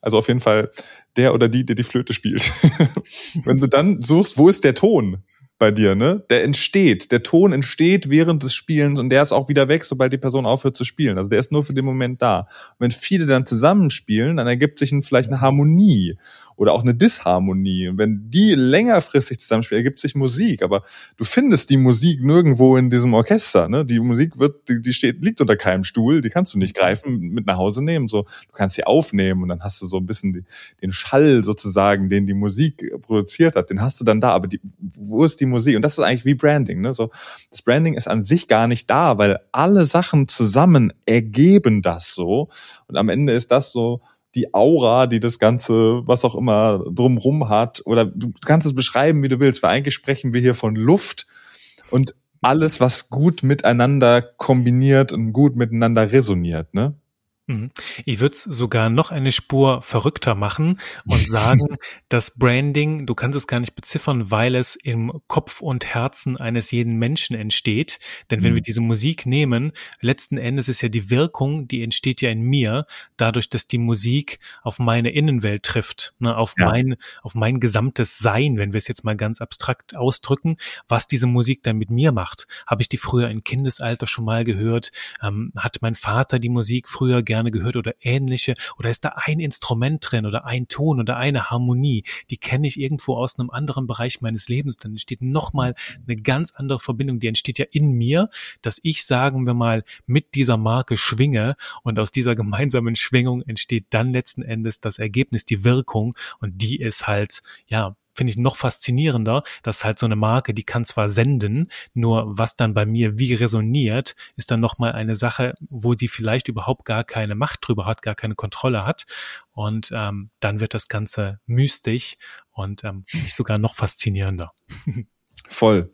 Also auf jeden Fall der oder die, der die Flöte spielt. wenn du dann suchst, wo ist der Ton? bei dir, ne? Der entsteht, der Ton entsteht während des Spielens und der ist auch wieder weg, sobald die Person aufhört zu spielen. Also der ist nur für den Moment da. Und wenn viele dann zusammenspielen, dann ergibt sich vielleicht eine Harmonie oder auch eine Disharmonie. Und wenn die längerfristig zusammenspielen, ergibt sich Musik. Aber du findest die Musik nirgendwo in diesem Orchester. Ne? Die Musik wird, die, die steht, liegt unter keinem Stuhl, die kannst du nicht greifen, mit nach Hause nehmen. So, du kannst sie aufnehmen und dann hast du so ein bisschen die, den Schall sozusagen, den die Musik produziert hat, den hast du dann da. Aber die, wo ist die Musik? Und das ist eigentlich wie Branding. Ne? So, das Branding ist an sich gar nicht da, weil alle Sachen zusammen ergeben das so. Und am Ende ist das so die Aura, die das Ganze, was auch immer drumrum hat, oder du kannst es beschreiben, wie du willst, weil eigentlich sprechen wir hier von Luft und alles, was gut miteinander kombiniert und gut miteinander resoniert, ne? Mhm. Ich würde es sogar noch eine Spur verrückter machen und sagen, das Branding, du kannst es gar nicht beziffern, weil es im Kopf und Herzen eines jeden Menschen entsteht. Denn wenn mhm. wir diese Musik nehmen, letzten Endes ist ja die Wirkung, die entsteht ja in mir, dadurch, dass die Musik auf meine Innenwelt trifft, ne, auf ja. mein, auf mein gesamtes Sein, wenn wir es jetzt mal ganz abstrakt ausdrücken, was diese Musik dann mit mir macht. Habe ich die früher im Kindesalter schon mal gehört? Ähm, hatte mein Vater die Musik früher gerne gerne gehört oder ähnliche? Oder ist da ein Instrument drin oder ein Ton oder eine Harmonie? Die kenne ich irgendwo aus einem anderen Bereich meines Lebens. Dann entsteht nochmal eine ganz andere Verbindung. Die entsteht ja in mir, dass ich, sagen wir mal, mit dieser Marke schwinge und aus dieser gemeinsamen Schwingung entsteht dann letzten Endes das Ergebnis, die Wirkung und die ist halt, ja, finde ich noch faszinierender, dass halt so eine Marke, die kann zwar senden, nur was dann bei mir wie resoniert, ist dann nochmal eine Sache, wo sie vielleicht überhaupt gar keine Macht drüber hat, gar keine Kontrolle hat. Und ähm, dann wird das Ganze mystisch und ähm, sogar noch faszinierender. Voll.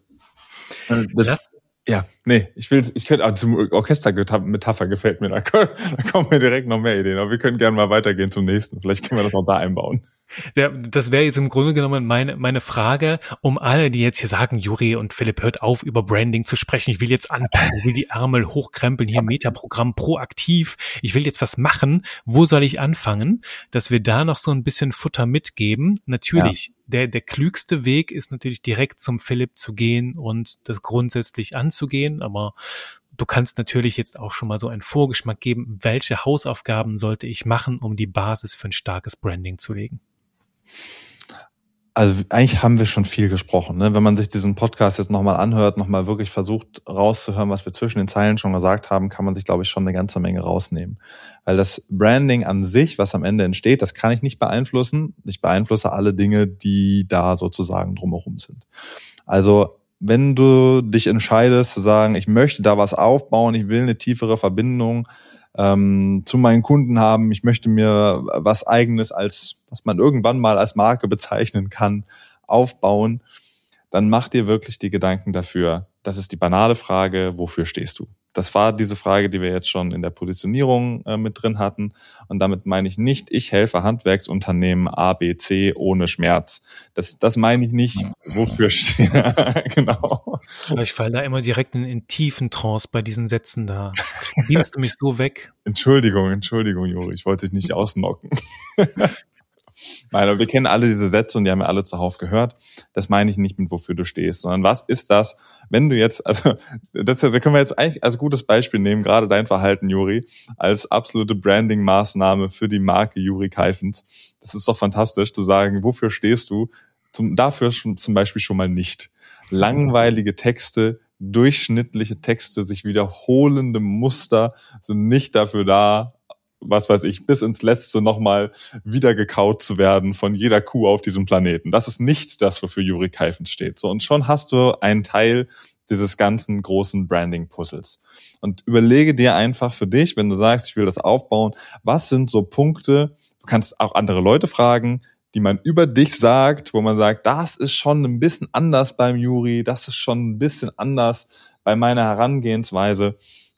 Äh, das, das ja, nee, ich will, ich könnte, also zum Orchestermetapher gefällt mir, da, da kommen mir direkt noch mehr Ideen, aber wir können gerne mal weitergehen zum nächsten. Vielleicht können wir das auch da einbauen. Ja, das wäre jetzt im Grunde genommen meine, meine Frage, um alle, die jetzt hier sagen, Juri und Philipp, hört auf, über Branding zu sprechen. Ich will jetzt anpacken, ich will die Ärmel hochkrempeln, hier Metaprogramm proaktiv. Ich will jetzt was machen. Wo soll ich anfangen? Dass wir da noch so ein bisschen Futter mitgeben. Natürlich, ja. der, der klügste Weg ist natürlich direkt zum Philipp zu gehen und das grundsätzlich anzugehen. Aber du kannst natürlich jetzt auch schon mal so einen Vorgeschmack geben, welche Hausaufgaben sollte ich machen, um die Basis für ein starkes Branding zu legen? Also eigentlich haben wir schon viel gesprochen. Ne? Wenn man sich diesen Podcast jetzt nochmal anhört, nochmal wirklich versucht rauszuhören, was wir zwischen den Zeilen schon gesagt haben, kann man sich, glaube ich, schon eine ganze Menge rausnehmen. Weil das Branding an sich, was am Ende entsteht, das kann ich nicht beeinflussen. Ich beeinflusse alle Dinge, die da sozusagen drumherum sind. Also wenn du dich entscheidest zu sagen, ich möchte da was aufbauen, ich will eine tiefere Verbindung ähm, zu meinen Kunden haben, ich möchte mir was eigenes als, was man irgendwann mal als Marke bezeichnen kann, aufbauen, dann mach dir wirklich die Gedanken dafür. Das ist die banale Frage, wofür stehst du? Das war diese Frage, die wir jetzt schon in der Positionierung äh, mit drin hatten. Und damit meine ich nicht, ich helfe Handwerksunternehmen A, B, C ohne Schmerz. Das, das meine ich nicht, wofür stehe. genau. Ich falle da immer direkt in, in tiefen Trance bei diesen Sätzen da. Beamst du mich so weg? Entschuldigung, Entschuldigung, Juri, ich wollte dich nicht ausnocken. Nein, wir kennen alle diese Sätze und die haben wir alle zuhauf gehört. Das meine ich nicht mit, wofür du stehst, sondern was ist das, wenn du jetzt, also das, da können wir jetzt eigentlich als gutes Beispiel nehmen, gerade dein Verhalten, Juri, als absolute Branding-Maßnahme für die Marke Juri Keifens. Das ist doch fantastisch zu sagen, wofür stehst du? Zum, dafür schon, zum Beispiel schon mal nicht. Langweilige Texte, durchschnittliche Texte, sich wiederholende Muster sind nicht dafür da, was weiß ich, bis ins Letzte nochmal wieder gekaut zu werden von jeder Kuh auf diesem Planeten. Das ist nicht das, wofür Juri Keifen steht. So, und schon hast du einen Teil dieses ganzen großen Branding-Puzzles. Und überlege dir einfach für dich, wenn du sagst, ich will das aufbauen, was sind so Punkte, du kannst auch andere Leute fragen, die man über dich sagt, wo man sagt, das ist schon ein bisschen anders beim Juri, das ist schon ein bisschen anders bei meiner Herangehensweise.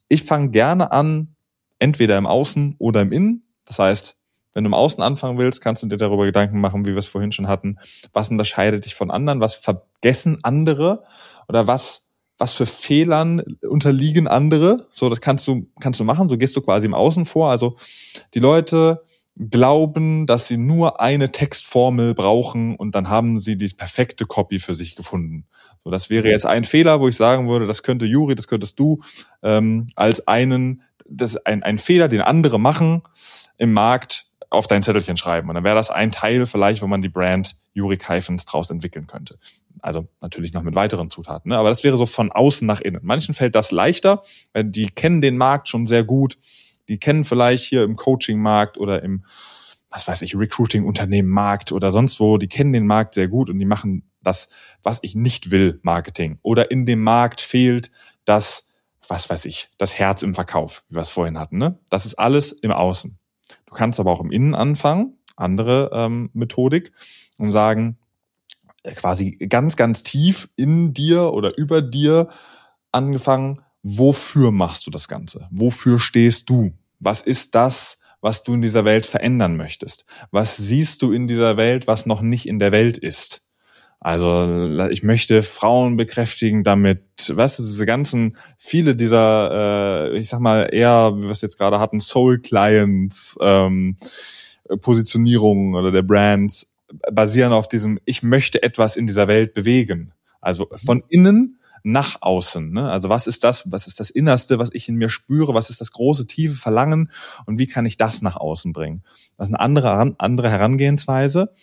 Ich fange gerne an, entweder im Außen oder im Innen. Das heißt, wenn du im Außen anfangen willst, kannst du dir darüber Gedanken machen, wie wir es vorhin schon hatten. Was unterscheidet dich von anderen? Was vergessen andere? Oder was, was für Fehlern unterliegen andere? So, das kannst du, kannst du machen. So gehst du quasi im Außen vor. Also, die Leute glauben, dass sie nur eine Textformel brauchen und dann haben sie die perfekte Copy für sich gefunden. So, das wäre jetzt ein Fehler, wo ich sagen würde, das könnte Juri, das könntest du ähm, als einen das ein, ein Fehler, den andere machen im Markt, auf dein Zettelchen schreiben. Und dann wäre das ein Teil vielleicht, wo man die Brand Jurik Hyphens draus entwickeln könnte. Also natürlich noch mit weiteren Zutaten. Ne? Aber das wäre so von außen nach innen. Manchen fällt das leichter, weil die kennen den Markt schon sehr gut. Die kennen vielleicht hier im Coaching-Markt oder im, was weiß ich, Recruiting-Unternehmen Markt oder sonst wo, die kennen den Markt sehr gut und die machen das, was ich nicht will, Marketing. Oder in dem Markt fehlt das was weiß ich, das Herz im Verkauf, wie wir es vorhin hatten. Ne? Das ist alles im Außen. Du kannst aber auch im Innen anfangen, andere ähm, Methodik, und sagen, äh, quasi ganz, ganz tief in dir oder über dir angefangen, wofür machst du das Ganze? Wofür stehst du? Was ist das, was du in dieser Welt verändern möchtest? Was siehst du in dieser Welt, was noch nicht in der Welt ist? Also ich möchte Frauen bekräftigen damit, weißt du, diese ganzen, viele dieser, äh, ich sag mal eher, wie wir es jetzt gerade hatten, Soul Clients, ähm, Positionierungen oder der Brands basieren auf diesem, ich möchte etwas in dieser Welt bewegen. Also von innen nach außen. Ne? Also was ist das, was ist das Innerste, was ich in mir spüre, was ist das große, tiefe Verlangen und wie kann ich das nach außen bringen? Das ist eine andere, andere Herangehensweise.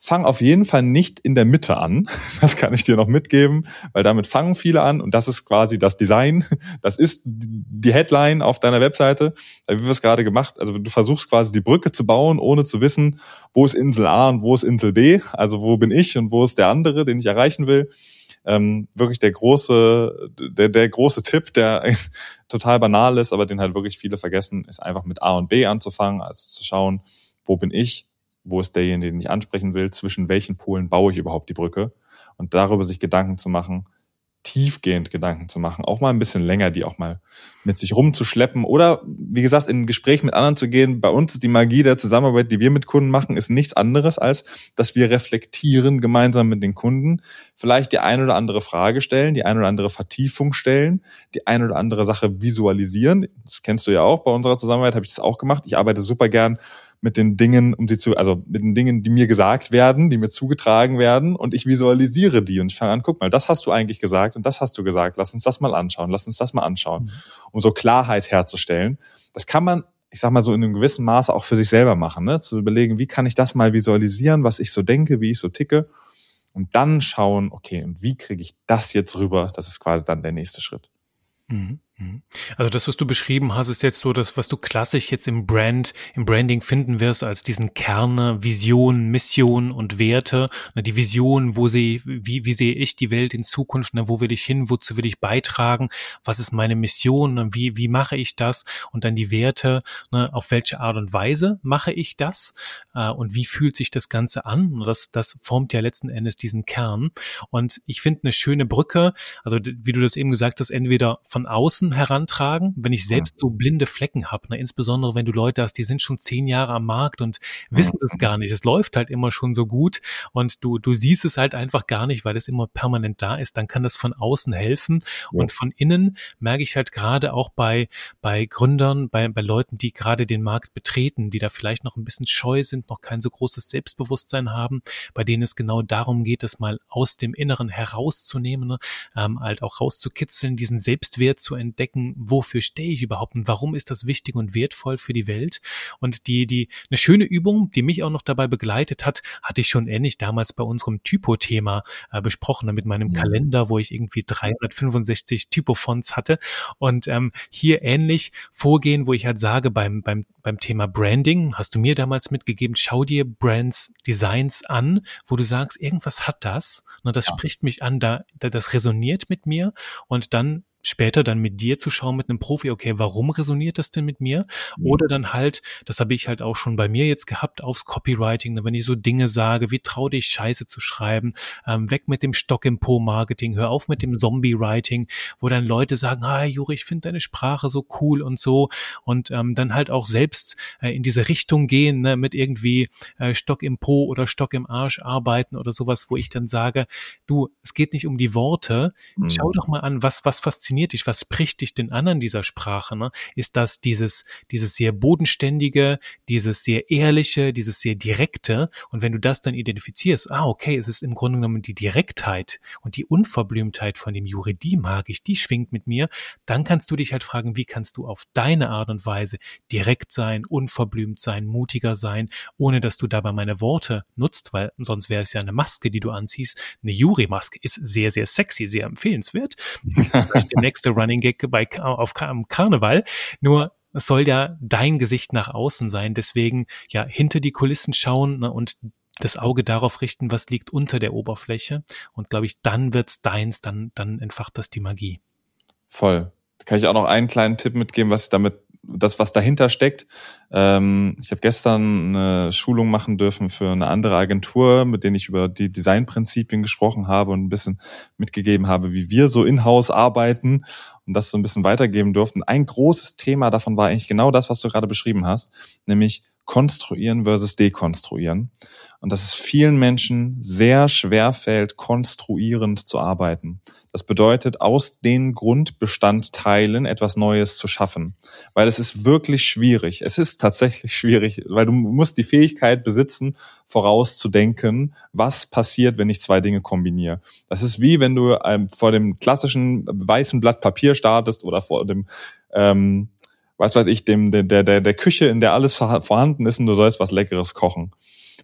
Fang auf jeden Fall nicht in der Mitte an. Das kann ich dir noch mitgeben, weil damit fangen viele an und das ist quasi das Design. Das ist die Headline auf deiner Webseite, wie wir es gerade gemacht. Also du versuchst quasi die Brücke zu bauen, ohne zu wissen, wo ist Insel A und wo ist Insel B. Also wo bin ich und wo ist der andere, den ich erreichen will. Ähm, wirklich der große, der, der große Tipp, der total banal ist, aber den halt wirklich viele vergessen, ist einfach mit A und B anzufangen, also zu schauen, wo bin ich, wo ist derjenige, den ich ansprechen will, zwischen welchen Polen baue ich überhaupt die Brücke und darüber sich Gedanken zu machen, tiefgehend Gedanken zu machen, auch mal ein bisschen länger, die auch mal mit sich rumzuschleppen oder wie gesagt in ein Gespräch mit anderen zu gehen. Bei uns ist die Magie der Zusammenarbeit, die wir mit Kunden machen, ist nichts anderes als, dass wir reflektieren gemeinsam mit den Kunden, vielleicht die ein oder andere Frage stellen, die ein oder andere Vertiefung stellen, die ein oder andere Sache visualisieren. Das kennst du ja auch bei unserer Zusammenarbeit, habe ich das auch gemacht. Ich arbeite super gern mit den Dingen, um sie zu, also mit den Dingen, die mir gesagt werden, die mir zugetragen werden und ich visualisiere die und ich fange an, guck mal, das hast du eigentlich gesagt und das hast du gesagt, lass uns das mal anschauen, lass uns das mal anschauen, mhm. um so Klarheit herzustellen. Das kann man, ich sag mal so in einem gewissen Maße auch für sich selber machen, ne? zu überlegen, wie kann ich das mal visualisieren, was ich so denke, wie ich so ticke und dann schauen, okay, und wie kriege ich das jetzt rüber? Das ist quasi dann der nächste Schritt. Mhm. Mhm. Also das, was du beschrieben hast, ist jetzt so das, was du klassisch jetzt im Brand, im Branding finden wirst, als diesen Kerne, Vision, Mission und Werte. Die Vision, wo sie, wie, wie sehe ich die Welt in Zukunft, wo will ich hin, wozu will ich beitragen, was ist meine Mission, wie, wie mache ich das und dann die Werte, auf welche Art und Weise mache ich das äh, und wie fühlt sich das Ganze an. Das, das formt ja letzten Endes diesen Kern. Und ich finde eine schöne Brücke, also wie du das eben gesagt hast, entweder von außen außen herantragen, wenn ich selbst so blinde Flecken habe, ne? insbesondere wenn du Leute hast, die sind schon zehn Jahre am Markt und wissen das gar nicht. Es läuft halt immer schon so gut und du, du siehst es halt einfach gar nicht, weil es immer permanent da ist. Dann kann das von außen helfen und von innen merke ich halt gerade auch bei, bei Gründern, bei, bei Leuten, die gerade den Markt betreten, die da vielleicht noch ein bisschen scheu sind, noch kein so großes Selbstbewusstsein haben, bei denen es genau darum geht, das mal aus dem Inneren herauszunehmen, ne? ähm, halt auch rauszukitzeln, diesen Selbstwert zu entdecken entdecken, wofür stehe ich überhaupt und warum ist das wichtig und wertvoll für die Welt. Und die, die, eine schöne Übung, die mich auch noch dabei begleitet hat, hatte ich schon ähnlich damals bei unserem Typo-Thema äh, besprochen, mit meinem ja. Kalender, wo ich irgendwie 365 Typo-Fonts hatte. Und ähm, hier ähnlich vorgehen, wo ich halt sage, beim, beim, beim Thema Branding, hast du mir damals mitgegeben, schau dir Brands, Designs an, wo du sagst, irgendwas hat das, und das ja. spricht mich an, da, da, das resoniert mit mir und dann später dann mit dir zu schauen, mit einem Profi, okay, warum resoniert das denn mit mir? Mhm. Oder dann halt, das habe ich halt auch schon bei mir jetzt gehabt, aufs Copywriting, wenn ich so Dinge sage, wie trau dich Scheiße zu schreiben, ähm, weg mit dem Stock im Po-Marketing, hör auf mit dem Zombie-Writing, wo dann Leute sagen, ah, Juri, ich finde deine Sprache so cool und so und ähm, dann halt auch selbst äh, in diese Richtung gehen, ne, mit irgendwie äh, Stock im Po oder Stock im Arsch arbeiten oder sowas, wo ich dann sage, du, es geht nicht um die Worte, mhm. schau doch mal an, was, was fasziniert fasziniert dich, was spricht dich denn an an dieser Sprache? Ne? Ist das dieses, dieses sehr bodenständige, dieses sehr ehrliche, dieses sehr direkte? Und wenn du das dann identifizierst, ah, okay, es ist im Grunde genommen die Direktheit und die Unverblümtheit von dem Jure, die mag ich, die schwingt mit mir, dann kannst du dich halt fragen, wie kannst du auf deine Art und Weise direkt sein, unverblümt sein, mutiger sein, ohne dass du dabei meine Worte nutzt, weil sonst wäre es ja eine Maske, die du anziehst. Eine Juri-Maske ist sehr, sehr sexy, sehr empfehlenswert. Nächste Running Gag bei, auf Karneval. Nur es soll ja dein Gesicht nach außen sein. Deswegen ja hinter die Kulissen schauen ne, und das Auge darauf richten, was liegt unter der Oberfläche. Und glaube ich, dann wird's deins, dann, dann entfacht das die Magie. Voll. Kann ich auch noch einen kleinen Tipp mitgeben, was ich damit das, was dahinter steckt. Ähm, ich habe gestern eine Schulung machen dürfen für eine andere Agentur, mit denen ich über die Designprinzipien gesprochen habe und ein bisschen mitgegeben habe, wie wir so in-house arbeiten und das so ein bisschen weitergeben durften. Ein großes Thema davon war eigentlich genau das, was du gerade beschrieben hast, nämlich konstruieren versus dekonstruieren. Und dass es vielen Menschen sehr schwer fällt, konstruierend zu arbeiten. Das bedeutet, aus den Grundbestandteilen etwas Neues zu schaffen. Weil es ist wirklich schwierig. Es ist tatsächlich schwierig, weil du musst die Fähigkeit besitzen, vorauszudenken, was passiert, wenn ich zwei Dinge kombiniere. Das ist wie wenn du ähm, vor dem klassischen weißen Blatt Papier startest oder vor dem ähm, was weiß ich, dem, der, der, der Küche, in der alles vorhanden ist und du sollst was Leckeres kochen.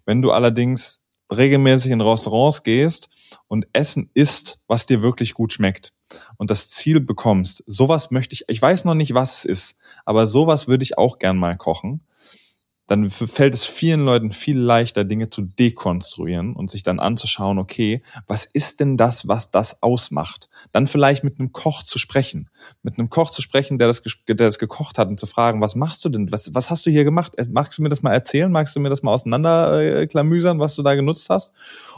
Wenn du allerdings regelmäßig in Restaurants gehst und Essen isst, was dir wirklich gut schmeckt und das Ziel bekommst, sowas möchte ich, ich weiß noch nicht, was es ist, aber sowas würde ich auch gern mal kochen dann fällt es vielen Leuten viel leichter, Dinge zu dekonstruieren und sich dann anzuschauen, okay, was ist denn das, was das ausmacht? Dann vielleicht mit einem Koch zu sprechen, mit einem Koch zu sprechen, der das, der das gekocht hat und zu fragen, was machst du denn, was, was hast du hier gemacht? Äh, magst du mir das mal erzählen? Magst du mir das mal auseinanderklamüsern, was du da genutzt hast?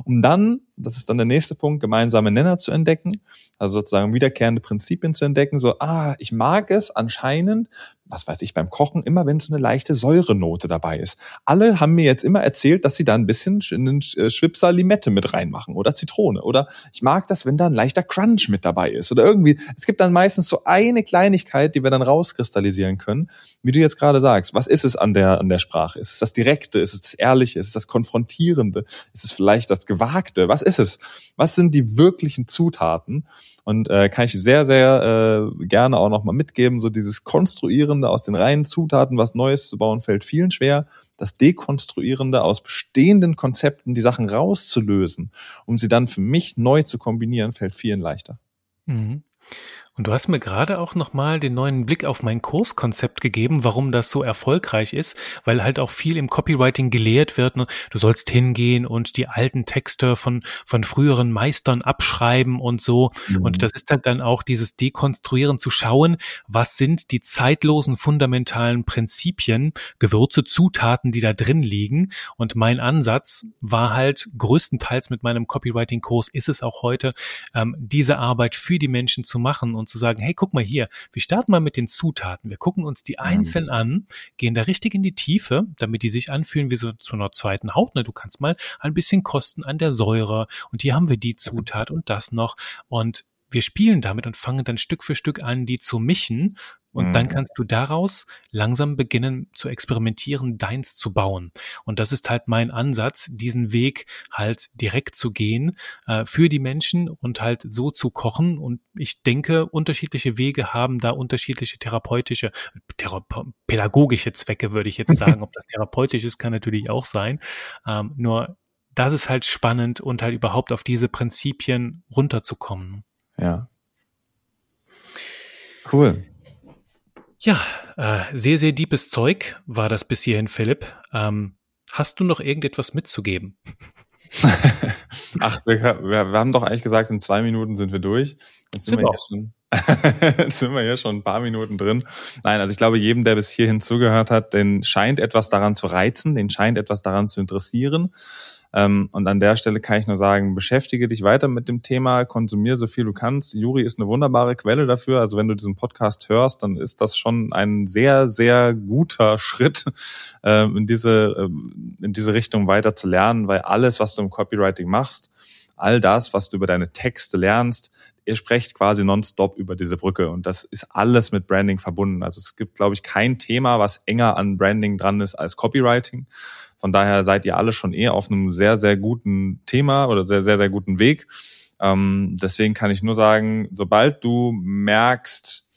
Um dann, das ist dann der nächste Punkt, gemeinsame Nenner zu entdecken, also sozusagen wiederkehrende Prinzipien zu entdecken, so, ah, ich mag es anscheinend, was weiß ich, beim Kochen, immer wenn so eine leichte Säurenote dabei ist. Alle haben mir jetzt immer erzählt, dass sie da ein bisschen einen äh, Schwipser Limette mit reinmachen oder Zitrone. Oder ich mag das, wenn da ein leichter Crunch mit dabei ist. Oder irgendwie, es gibt dann meistens so eine Kleinigkeit, die wir dann rauskristallisieren können. Wie du jetzt gerade sagst, was ist es an der, an der Sprache? Ist es das Direkte? Ist es das Ehrliche? Ist es das Konfrontierende? Ist es vielleicht das Gewagte? Was ist es? Was sind die wirklichen Zutaten? Und äh, kann ich sehr, sehr äh, gerne auch nochmal mitgeben, so dieses Konstruierende aus den reinen Zutaten, was Neues zu bauen, fällt vielen schwer. Das Dekonstruierende aus bestehenden Konzepten, die Sachen rauszulösen, um sie dann für mich neu zu kombinieren, fällt vielen leichter. Mhm. Und du hast mir gerade auch nochmal den neuen Blick auf mein Kurskonzept gegeben, warum das so erfolgreich ist, weil halt auch viel im Copywriting gelehrt wird. Ne? Du sollst hingehen und die alten Texte von, von früheren Meistern abschreiben und so. Mhm. Und das ist halt dann auch dieses Dekonstruieren zu schauen, was sind die zeitlosen fundamentalen Prinzipien, Gewürze, Zutaten, die da drin liegen. Und mein Ansatz war halt größtenteils mit meinem Copywriting-Kurs, ist es auch heute, ähm, diese Arbeit für die Menschen zu machen und zu sagen, hey, guck mal hier, wir starten mal mit den Zutaten. Wir gucken uns die mhm. einzeln an, gehen da richtig in die Tiefe, damit die sich anfühlen wie so zu einer zweiten Haut. Ne? Du kannst mal ein bisschen kosten an der Säure und hier haben wir die Zutat und das noch und wir spielen damit und fangen dann Stück für Stück an, die zu mischen und mhm. dann kannst du daraus langsam beginnen zu experimentieren, deins zu bauen. Und das ist halt mein Ansatz, diesen Weg halt direkt zu gehen äh, für die Menschen und halt so zu kochen. Und ich denke, unterschiedliche Wege haben da unterschiedliche therapeutische, thera pädagogische Zwecke, würde ich jetzt sagen. Ob das therapeutisch ist, kann natürlich auch sein. Ähm, nur das ist halt spannend und halt überhaupt auf diese Prinzipien runterzukommen. Ja. Cool. Ja, äh, sehr, sehr deepes Zeug war das bis hierhin, Philipp. Ähm, hast du noch irgendetwas mitzugeben? Ach, wir, wir, wir, haben doch eigentlich gesagt, in zwei Minuten sind wir durch. Jetzt sind, sind wir, hier schon, sind wir hier schon ein paar Minuten drin. Nein, also ich glaube, jedem, der bis hierhin zugehört hat, den scheint etwas daran zu reizen, den scheint etwas daran zu interessieren. Ähm, und an der Stelle kann ich nur sagen, beschäftige dich weiter mit dem Thema, konsumier so viel du kannst. Juri ist eine wunderbare Quelle dafür. Also wenn du diesen Podcast hörst, dann ist das schon ein sehr, sehr guter Schritt, äh, in diese, äh, in diese Richtung weiter zu lernen, weil alles, was du im Copywriting machst, all das, was du über deine Texte lernst, ihr sprecht quasi nonstop über diese Brücke und das ist alles mit Branding verbunden. Also es gibt, glaube ich, kein Thema, was enger an Branding dran ist als Copywriting. Von daher seid ihr alle schon eher auf einem sehr, sehr guten Thema oder sehr, sehr, sehr guten Weg. Ähm, deswegen kann ich nur sagen, sobald du merkst,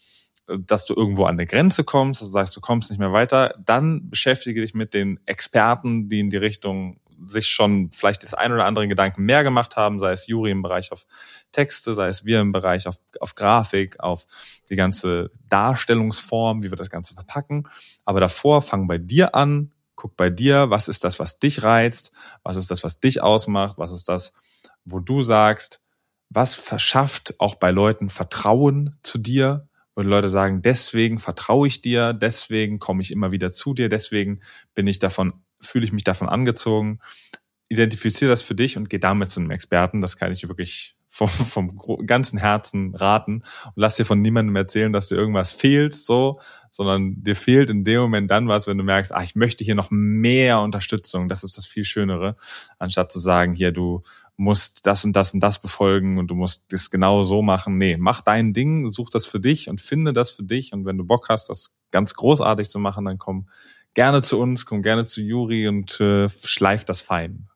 äh, dass du irgendwo an der Grenze kommst, also sagst, du kommst nicht mehr weiter, dann beschäftige dich mit den Experten, die in die Richtung sich schon vielleicht das ein oder andere Gedanken mehr gemacht haben, sei es Juri im Bereich auf Texte, sei es wir im Bereich auf, auf Grafik, auf die ganze Darstellungsform, wie wir das Ganze verpacken. Aber davor fang bei dir an, guck bei dir, was ist das, was dich reizt, was ist das, was dich ausmacht, was ist das, wo du sagst, was verschafft auch bei Leuten Vertrauen zu dir, wo Leute sagen, deswegen vertraue ich dir, deswegen komme ich immer wieder zu dir, deswegen bin ich davon, fühle ich mich davon angezogen. Identifiziere das für dich und geh damit zu einem Experten. Das kann ich wirklich vom, vom ganzen Herzen raten und lass dir von niemandem erzählen, dass dir irgendwas fehlt, so, sondern dir fehlt in dem Moment dann was, wenn du merkst, ah, ich möchte hier noch mehr Unterstützung. Das ist das viel Schönere, anstatt zu sagen, hier, du musst das und das und das befolgen und du musst das genau so machen. Nee, mach dein Ding, such das für dich und finde das für dich. Und wenn du Bock hast, das ganz großartig zu machen, dann komm gerne zu uns, komm gerne zu Juri und äh, schleif das fein.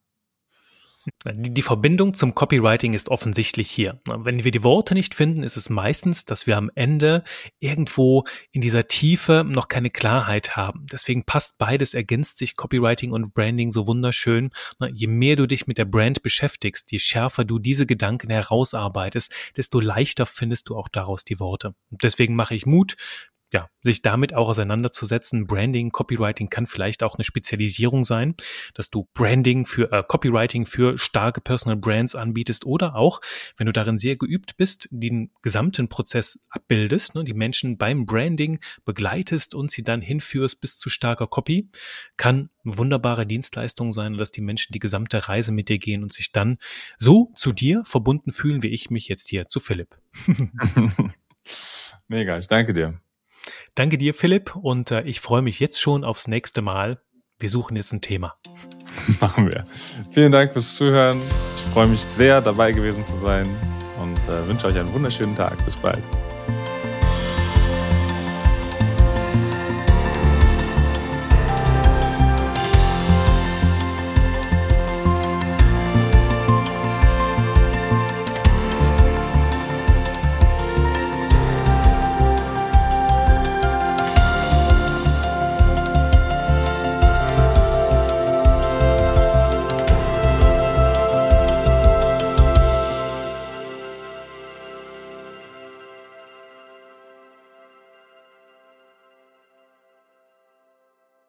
Die Verbindung zum Copywriting ist offensichtlich hier. Wenn wir die Worte nicht finden, ist es meistens, dass wir am Ende irgendwo in dieser Tiefe noch keine Klarheit haben. Deswegen passt beides, ergänzt sich Copywriting und Branding so wunderschön. Je mehr du dich mit der Brand beschäftigst, je schärfer du diese Gedanken herausarbeitest, desto leichter findest du auch daraus die Worte. deswegen mache ich Mut, ja, sich damit auch auseinanderzusetzen. Branding, Copywriting kann vielleicht auch eine Spezialisierung sein, dass du Branding für äh, Copywriting für starke Personal Brands anbietest oder auch, wenn du darin sehr geübt bist, den gesamten Prozess abbildest, ne, die Menschen beim Branding begleitest und sie dann hinführst bis zu starker Copy, kann eine wunderbare Dienstleistung sein, dass die Menschen die gesamte Reise mit dir gehen und sich dann so zu dir verbunden fühlen, wie ich mich jetzt hier zu Philipp. Mega, ich danke dir. Danke dir, Philipp, und äh, ich freue mich jetzt schon aufs nächste Mal. Wir suchen jetzt ein Thema. Machen wir. Vielen Dank fürs Zuhören. Ich freue mich sehr, dabei gewesen zu sein und äh, wünsche euch einen wunderschönen Tag. Bis bald.